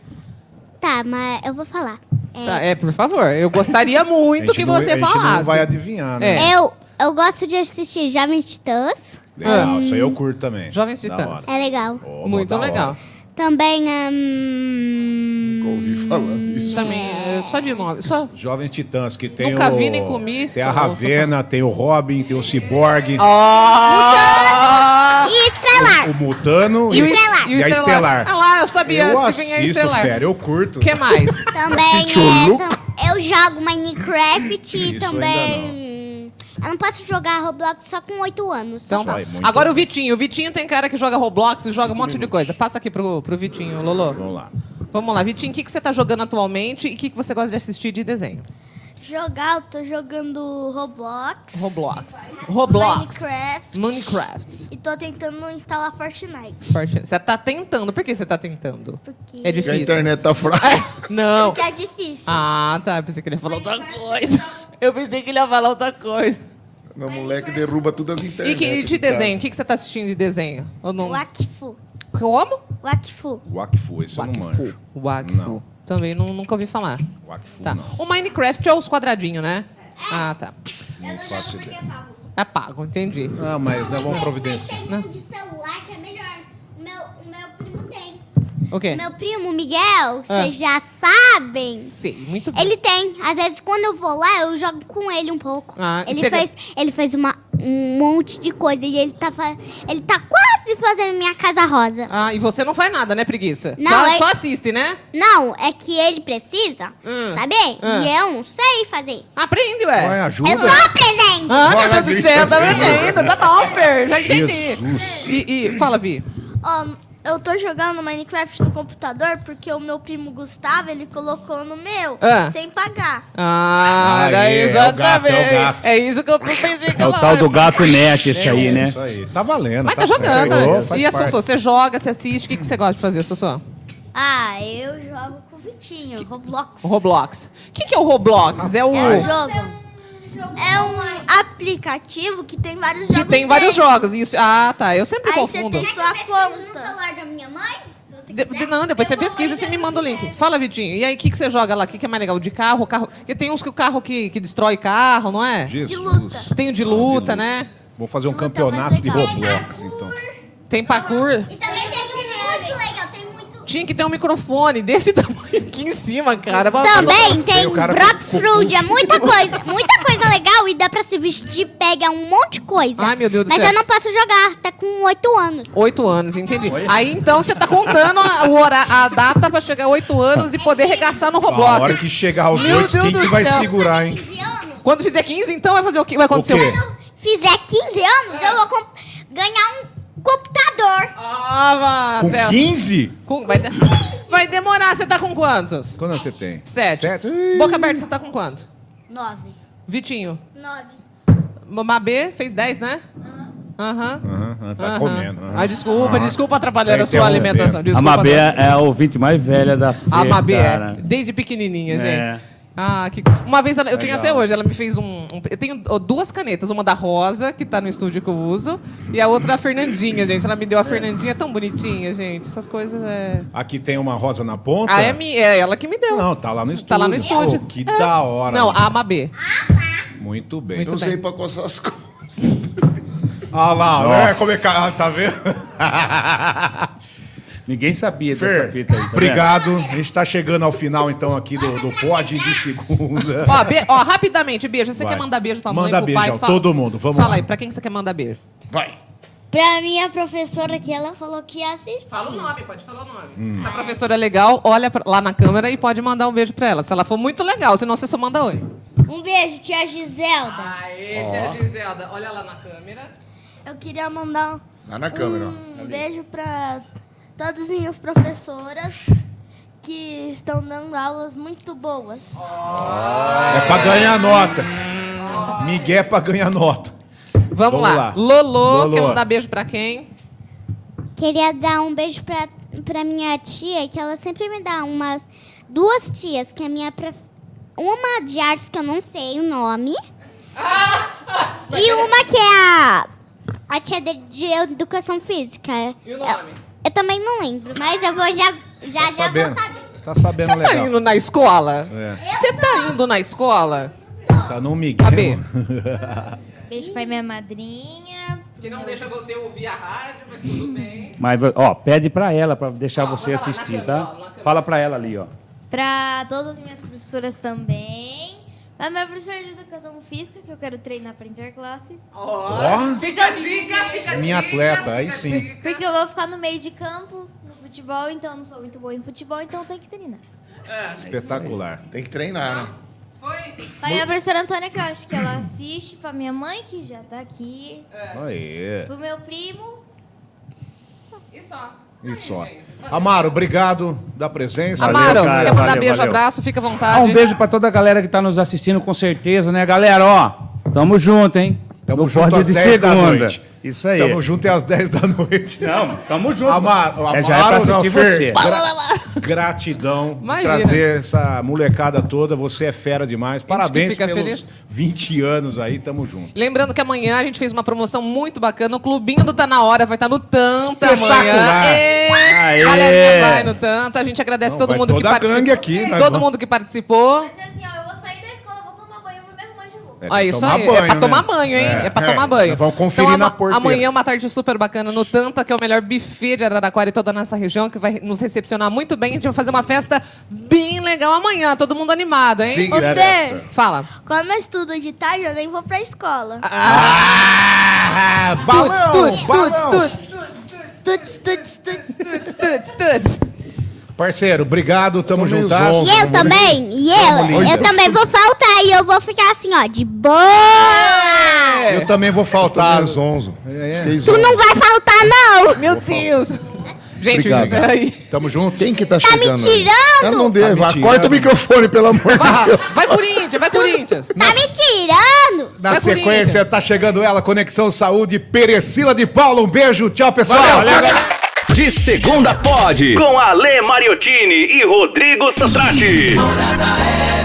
Tá, mas eu vou falar. É, Tá, é, por favor. Eu gostaria muito que não- você a gente falasse. não vai adivinhar, né? É. Eu, eu gosto de assistir Jovens Titãs. Legal, isso aí eu curto também. Jovens Da Titãs. hora. É legal. Muito da hora. legal. Também. hum, Nunca ouvi falar disso. Também, é, só de nome. Só... Jovens Titãs, que tem Nunca o... vi nem comi, Tem a Ravena, tem o Robin, tem o Cyborg, Ah! E Estrelar. o Mutano E o, Estelar. e a Estelar. Ah lá, eu sabia. eu vir a assisto, Estelar. fera, eu curto. O que mais? Também. É, eu jogo Minecraft e também. Eu não posso jogar Roblox só com 8 anos. Então muito Agora bom. o Vitinho. O Vitinho tem cara que joga Roblox e joga um monte de coisa. Passa aqui pro, pro Vitinho, Lolo. Vamos lá. Vamos lá, Vitinho, o que, que você tá jogando atualmente e o que, que você gosta de assistir de desenho? Jogar, eu tô jogando Roblox. Roblox. Roblox. Minecraft. Minecraft. E tô tentando instalar Fortnite. Forte- Você tá tentando. Por que você tá tentando? Porque, É Porque a difícil. internet tá fraca. É, não. porque é difícil. Ah, tá. Eu pensei que ele ia falar outra coisa. Eu pensei que ele ia falar outra coisa. Meu moleque derruba todas as E internet. que, de de casa. desenho? O que, que você tá assistindo de desenho? Ou não? Wakfu. Como? Wakfu. Wakfu, esse eu não manjo. Wakfu. Não. Também não, nunca ouvi falar. Wakfu Tá. não. O Minecraft é os quadradinhos, né? Ah, tá. Não faço ideia. É pago, entendi. Ah, mas nós vamos providenciar. Tem um de celular que é melhor. O quê? Meu primo Miguel, Ah. vocês já sabem. Sei, muito bem. Ele tem. Às vezes, quando eu vou lá, eu jogo com ele um pouco. Ah, ele, fez, ele fez uma, um monte de coisa e ele tá, fa- ele tá quase fazendo minha casa rosa. Ah, e você não faz nada, né, preguiça? Não, só, é- só assiste, né? Não, é que ele precisa Hum. saber Ah. e eu não sei fazer. Aprende, Vai, ué. ajuda. Eu tô aprendendo. Ah, Olha, meu Deus do céu, tá entendendo? Tá bom, Fer, já entendi. Jesus. E, e fala, Vi. Ó, eu tô jogando Minecraft no computador porque o meu primo Gustavo, ele colocou no meu, Ah. sem pagar. Ah, era é o exatamente. gato, é o gato. É isso que eu pensei que É o tal do gato net esse aí, né? Isso aí. Tá valendo. Mas tá, certo. jogando. Chegou, E a. Sossô, você joga, você assiste, o que, que você gosta de fazer, Sossô? Ah, eu jogo com o Vitinho, Roblox. O Roblox. O que, que é o Roblox? É o. É um jogo. É um aplicativo que tem vários Que jogos. tem vários dentro. jogos. Isso. Ah, tá. Eu sempre Aí você confundo. tem sua No conta. celular da minha mãe, se você De- de- não, depois você pesquisa e você me manda o link. Fala, Vitinho. E aí, o que, que você joga lá? O que, que é mais legal? De carro? carro? Porque tem uns que o carro que, que destrói carro, não é? Jesus. De luta. Tem o de luta, né? Vou fazer um Luta campeonato de. Roblox, então. Tem parkour. E também tem um muito legal, tem muito... Tinha que ter um microfone desse tamanho aqui em cima, cara. Também tem cara Brox com Fruit, é muita coisa, muita coisa legal e dá pra se vestir, pega um monte de coisa. Ai, meu Deus do Mas céu. eu não posso jogar, tá com 8 anos. Oito anos, entendi. Aí então você tá contando a, o hora- a data pra chegar a oito anos e poder regaçar no A hora Roblox. que chegar aos oito, quem que vai céu. segurar, hein? 15 anos. Quando fizer 15, então vai fazer o quê? Vai acontecer O quê? Quando fizer 15 anos, eu vou ganhar um computador. Ah, Com Theo. 15? Com- vai, de- vai demorar. Você tá com quantos? Quando você tem? Sete. Sete? Ih. Boca aberta, você tá com quanto? 9. Vitinho. 9. Mabê fez 10, né? Aham. Aham, aham, tá Aham. comendo. aham. Ah, desculpa, Aham. desculpa atrapalhar Tá a sua interrompendo. alimentação. A Desculpa, Mabê atrapalhar. é a ouvinte mais velha da festa. A Mabê é, cara. desde pequenininha, gente. É. Ah, que... Uma vez, ela- eu tenho até hoje, ela me fez um, um- Eu tenho duas canetas, uma da Rosa, que tá no estúdio que eu uso, e a outra da Fernandinha, gente. Ela me deu a Fernandinha tão bonitinha, gente. Essas coisas é... Aqui tem uma rosa na ponta? Ah, é, mi- é ela que me deu. Não, tá lá no estúdio. Tá lá no estúdio. Pô, que É. da hora. Não, a Mabê. Muito bem. Muito Eu usei bem. pra coçar as costas. Ah lá, né? Como é que... Ah, tá vendo? Ninguém sabia dessa Fer, fita aí. tá vendo? obrigado. A gente tá chegando ao final, então, aqui do, do pod de segunda. Ó, be- ó, rapidamente, beijo. Você Vai. quer mandar beijo pra mãe, Manda pro pai? todo mundo, vamos Fala lá. aí, pra quem que você quer mandar beijo? Vai. Pra minha professora que ela falou que ia assistir. Fala o nome, pode falar o nome. Se a professora é legal, olha pra- lá na câmera e pode mandar um beijo pra ela. Se ela for muito legal, senão você só manda oi. Um beijo, tia Giselda. Aê, tia Giselda. Olha lá na câmera. Eu queria mandar Lá na câmera, ó. um beijo pra todas as minhas professoras que estão dando aulas muito boas. É pra ganhar nota. Miguel é pra ganhar nota. Vamos, Vamos lá. lá. Lolo, Lolo. quer mandar beijo pra quem? Queria dar um beijo pra, pra minha tia, que ela sempre me dá umas duas tias, que é a minha prof- uma de artes que eu não sei o nome. e uma que é a, a tia de, de educação física. E o nome? eu também não lembro, mas eu vou já já, Tá já sabendo? vou saber. Tá sabendo Você tá legal. indo na escola? É. Você tá indo na escola? Tá no Miguel. Beijo pra minha madrinha. Que não deixa você ouvir a rádio, mas tudo bem. Mas, ó, pede pra ela pra deixar você assistir, tá? Fala pra ela ali, ó. Pra todas as minhas professoras também. Pra minha professora de educação física, que eu quero treinar pra interclasse. Ó, Fica a dica, fica a minha dica, atleta, aí a sim. dica. Porque eu vou ficar no meio de campo, no futebol, então eu não sou muito boa em futebol, então eu tenho que treinar. espetacular. Tem que treinar, né? Foi? Pra minha professora Antônia, que eu acho que ela assiste. Pra minha mãe, que já tá aqui. Aê. Pro meu primo. E só. Isso, ó. Amaro, obrigado da presença. Amaro, cara, quer mandar valeu, beijo, valeu. abraço, fica à Ah, vontade. um beijo pra toda a galera que tá nos assistindo, com certeza, né, galera? Ó, tamo junto, hein? Tamo No junto às de 10 da segunda. noite. Isso aí. Tamo junto é às 10 da noite. Não, tamo junto. Amaro, É, já é pra assistir Fer, você. gra- Gratidão de trazer essa molecada toda. Você é fera demais. Parabéns fica pelos feliz. 20 anos aí. Tamo junto. Lembrando que amanhã a gente fez uma promoção muito bacana. O Clubinho do Tá Na Hora vai estar no Tanta Espetacular. amanhã. Ê, Aê. Galerinha vai no Tanta. A gente agradece Não, todo mundo que participou. aqui, nós todo vamos- mundo que participou. Mas assim, ó, eu vou sair da escola, vou tomar banho, vou me arrumar de novo. É Ah, isso tomar aí. banho, é pra né? tomar banho, hein? É, É. pra É, tomar banho. nós vamos conferir então, na porteira. Amanhã é uma tarde super bacana no Tanta, que é o melhor buffet de Araraquara e toda a nossa região, que vai nos recepcionar muito bem. A gente vai fazer uma festa bem legal amanhã. Todo mundo animado, hein? Big Fer, Fala. como eu estudo de tarde, eu nem vou pra escola. Ah, balão, tuts, tuts, balão. tuts, Tuts, tuts, tuts. tuts, tuts, tuts. Parceiro, obrigado, tamo juntas. zonzo. E eu também, e eu, eu também vou faltar e eu vou ficar assim, ó, de boa. Eu também vou faltar. zonzo. É. Fiquei Tu não vai faltar, não. Meu Deus. Gente, Obrigado. isso aí. Tamo junto. Quem que tá, Tá me chegando? aí? tirando? Ah, não dê. Tá me vai, tirando. corta o microfone, pelo amor de Deus. Vai, Corinthians, vai, Corinthians. Tá me tirando. Na Vai, sequência, tá chegando ela, Conexão Saúde, Perecila de Paulo. Um beijo, tchau, pessoal. De segunda pode. Com Ale Mariottini e Rodrigo Santrati. Morada FM.